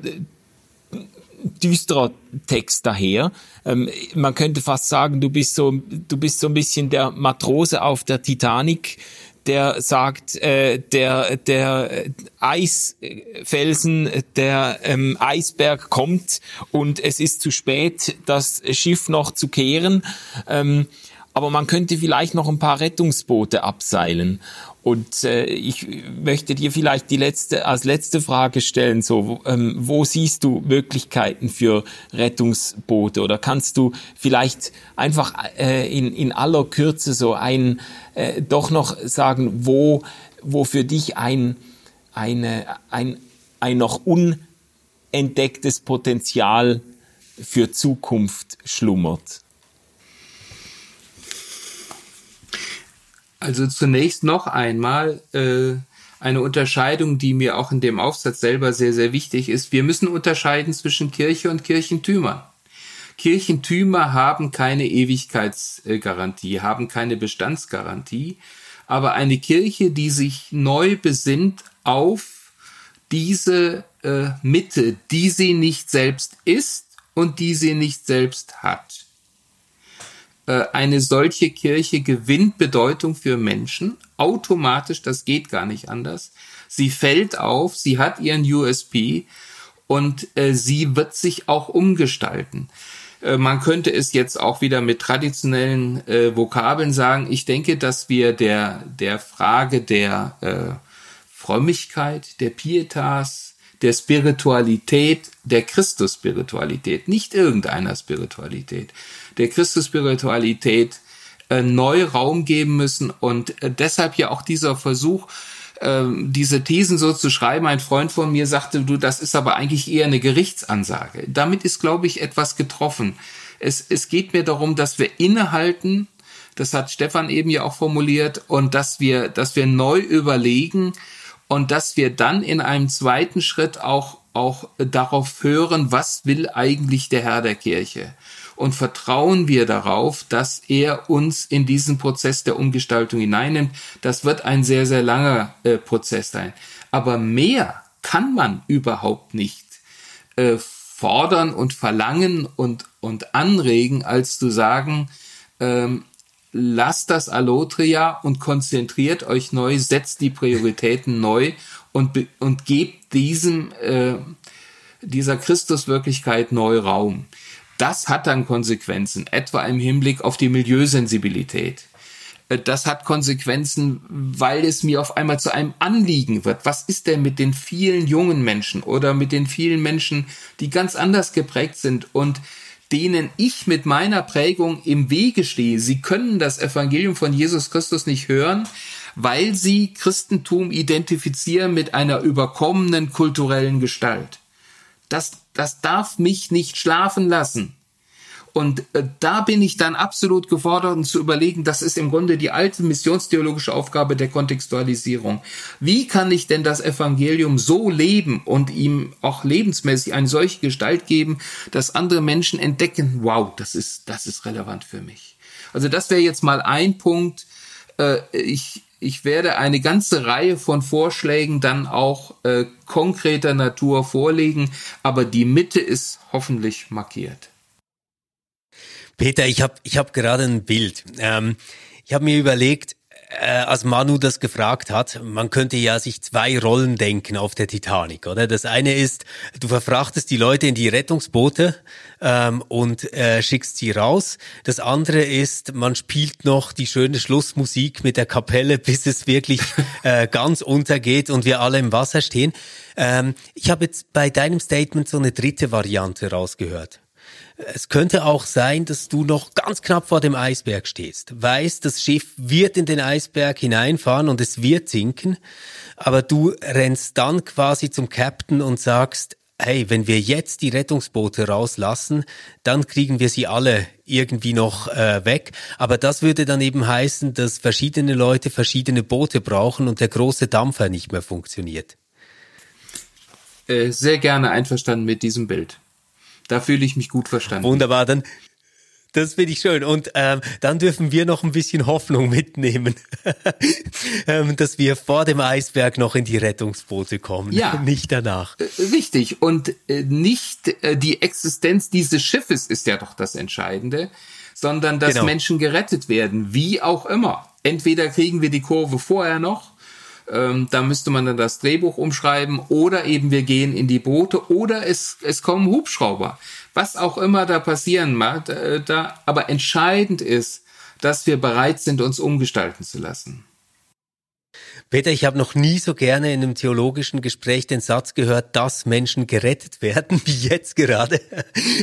düsterer Text daher. Ähm, man könnte fast sagen, du bist so, du bist so ein bisschen der Matrose auf der Titanic, der sagt, äh, der, der Eisfelsen, der ähm, Eisberg kommt und es ist zu spät, das Schiff noch zu kehren. Ähm, aber man könnte vielleicht noch ein paar Rettungsboote abseilen. Und äh, ich möchte dir vielleicht die letzte als letzte Frage stellen: So, ähm, wo siehst du Möglichkeiten für Rettungsboote? Oder kannst du vielleicht einfach äh, in, in aller Kürze so ein äh, doch noch sagen, wo wo für dich ein eine ein ein noch unentdecktes Potenzial für Zukunft schlummert? Also zunächst noch einmal äh, eine Unterscheidung, die mir auch in dem Aufsatz selber sehr, sehr wichtig ist. Wir müssen unterscheiden zwischen Kirche und Kirchentümern. Kirchentümer haben keine Ewigkeitsgarantie, haben keine Bestandsgarantie, aber eine Kirche, die sich neu besinnt auf diese äh, Mitte, die sie nicht selbst ist und die sie nicht selbst hat. Äh, eine solche Kirche gewinnt Bedeutung für Menschen automatisch, das geht gar nicht anders. Sie fällt auf, sie hat ihren USP und äh, sie wird sich auch umgestalten. Äh, man könnte es jetzt auch wieder mit traditionellen äh, Vokabeln sagen. Ich denke, dass wir der, der Frage der äh, Frömmigkeit, der Pietas, der Spiritualität, der Christus-Spiritualität, nicht irgendeiner Spiritualität, der Christus-Spiritualität äh, neu Raum geben müssen und äh, deshalb ja auch dieser Versuch, äh, diese Thesen so zu schreiben. Ein Freund von mir sagte, du, das ist aber eigentlich eher eine Gerichtsansage. Damit ist, glaube ich, etwas getroffen. Es, es geht mir darum, dass wir innehalten, das hat Stefan eben ja auch formuliert, und dass wir, dass wir neu überlegen und dass wir dann in einem zweiten Schritt auch, auch darauf hören, was will eigentlich der Herr der Kirche? und vertrauen wir darauf, dass er uns in diesen Prozess der Umgestaltung hineinnimmt. Das wird ein sehr, sehr langer äh, Prozess sein. Aber mehr kann man überhaupt nicht äh, fordern und verlangen und, und anregen, als zu sagen, ähm, lasst das Allotria und konzentriert euch neu, setzt die Prioritäten neu und, und gebt diesem, äh, dieser Christuswirklichkeit neu Raum. Das hat dann Konsequenzen, etwa im Hinblick auf die Milieusensibilität. Äh, das hat Konsequenzen, weil es mir auf einmal zu einem Anliegen wird. Was ist denn mit den vielen jungen Menschen oder mit den vielen Menschen, die ganz anders geprägt sind und denen ich mit meiner Prägung im Wege stehe? Sie können das Evangelium von Jesus Christus nicht hören, weil sie Christentum identifizieren mit einer überkommenen kulturellen Gestalt. Das, das darf mich nicht schlafen lassen. Und äh, da bin ich dann absolut gefordert, um zu überlegen, das ist im Grunde die alte missionstheologische Aufgabe der Kontextualisierung. Wie kann ich denn das Evangelium so leben und ihm auch lebensmäßig eine solche Gestalt geben, dass andere Menschen entdecken, wow, das ist, das ist relevant für mich. Also das wäre jetzt mal ein Punkt. Äh, ich, ich werde eine ganze Reihe von Vorschlägen dann auch äh, konkreter Natur vorlegen, aber die Mitte ist hoffentlich markiert. Peter, ich habe ich hab gerade ein Bild. Ähm, ich habe mir überlegt, äh, als Manu das gefragt hat, man könnte ja sich zwei Rollen denken auf der Titanic, oder? Das eine ist, du verfrachtest die Leute in die Rettungsboote ähm, und äh, schickst sie raus. Das andere ist, man spielt noch die schöne Schlussmusik mit der Kapelle, bis es wirklich äh, ganz untergeht und wir alle im Wasser stehen. Ähm, ich habe jetzt bei deinem Statement so eine dritte Variante rausgehört. Es könnte auch sein, dass du noch ganz knapp vor dem Eisberg stehst, weißt, das Schiff wird in den Eisberg hineinfahren und es wird sinken, aber du rennst dann quasi zum Captain und sagst, hey, wenn wir jetzt die Rettungsboote rauslassen, dann kriegen wir sie alle irgendwie noch äh, weg. Aber das würde dann eben heißen, dass verschiedene Leute verschiedene Boote brauchen und der große Dampfer nicht mehr funktioniert. Äh, sehr gerne einverstanden mit diesem Bild. Da fühle ich mich gut verstanden. Wunderbar, dann das finde ich schön. Und ähm, dann dürfen wir noch ein bisschen Hoffnung mitnehmen, ähm, dass wir vor dem Eisberg noch in die Rettungsboote kommen, ja, nicht danach. Äh, richtig. Und äh, nicht äh, die Existenz dieses Schiffes ist ja doch das Entscheidende, sondern dass genau. Menschen gerettet werden, wie auch immer. entweder kriegen wir die Kurve vorher noch, ähm, da müsste man dann das Drehbuch umschreiben, oder eben wir gehen in die Boote, oder es, es kommen Hubschrauber. Was auch immer da passieren mag, da, da, aber entscheidend ist, dass wir bereit sind, uns umgestalten zu lassen. Peter, ich habe noch nie so gerne in einem theologischen Gespräch den Satz gehört, dass Menschen gerettet werden, wie jetzt gerade.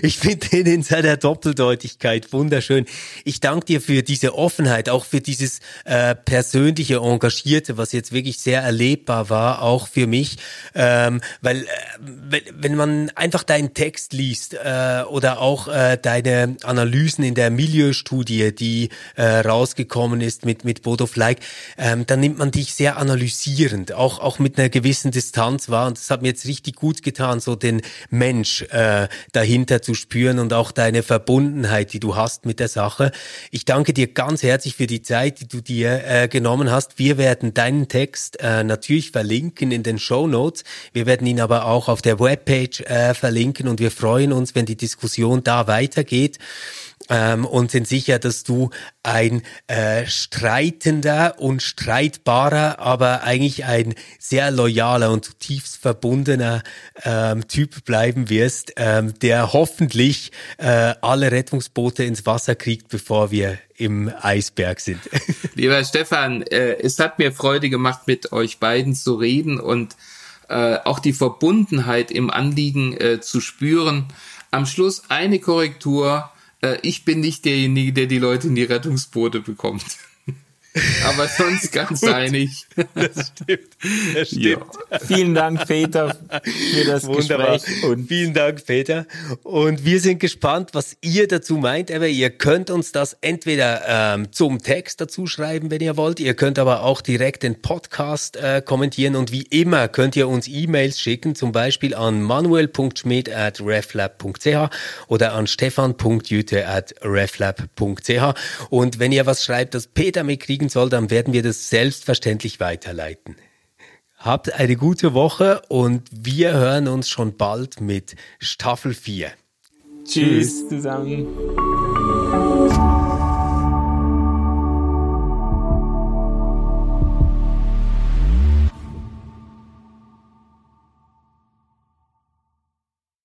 Ich finde den in seiner Doppeldeutigkeit wunderschön. Ich danke dir für diese Offenheit, auch für dieses äh, persönliche Engagierte, was jetzt wirklich sehr erlebbar war, auch für mich. Ähm, weil äh, wenn, wenn man einfach deinen Text liest äh, oder auch äh, deine Analysen in der Milieustudie, die äh, rausgekommen ist mit, mit Bodo Fleig, ähm, dann nimmt man dich sehr analysierend, auch, auch mit einer gewissen Distanz war. Und das hat mir jetzt richtig gut getan, so den Mensch äh, dahinter zu spüren und auch deine Verbundenheit, die du hast mit der Sache. Ich danke dir ganz herzlich für die Zeit, die du dir äh, genommen hast. Wir werden deinen Text äh, natürlich verlinken in den Show Notes. Wir werden ihn aber auch auf der Webpage äh, verlinken und wir freuen uns, wenn die Diskussion da weitergeht ähm, und sind sicher, dass du ein äh, streitender und streitbarer, aber eigentlich ein sehr loyaler und zutiefst verbundener ähm, Typ bleiben wirst, ähm, der hoffentlich äh, alle Rettungsboote ins Wasser kriegt, bevor wir im Eisberg sind. Lieber Stefan, äh, es hat mir Freude gemacht, mit euch beiden zu reden und äh, auch die Verbundenheit im Anliegen äh, zu spüren. Am Schluss eine Korrektur ich bin nicht derjenige, der die Leute in die Rettungsboote bekommt. Aber sonst ganz einig. Das stimmt. Das stimmt. Ja. Vielen Dank, Peter, für das Wunderbar. Gespräch. Und Vielen Dank, Peter. Und wir sind gespannt, was ihr dazu meint. Aber ihr könnt uns das entweder ähm, zum Text dazu schreiben, wenn ihr wollt. Ihr könnt aber auch direkt den Podcast äh, kommentieren. Und wie immer könnt ihr uns E-Mails schicken, zum Beispiel an manuel.schmidt at reflab.ch oder an stefan.jüte at reflab.ch. Und wenn ihr was schreibt, das Peter mitkriegen kriegen soll, dann werden wir das selbstverständlich weiterleiten. Habt eine gute Woche und wir hören uns schon bald mit Staffel 4. Tschüss zusammen.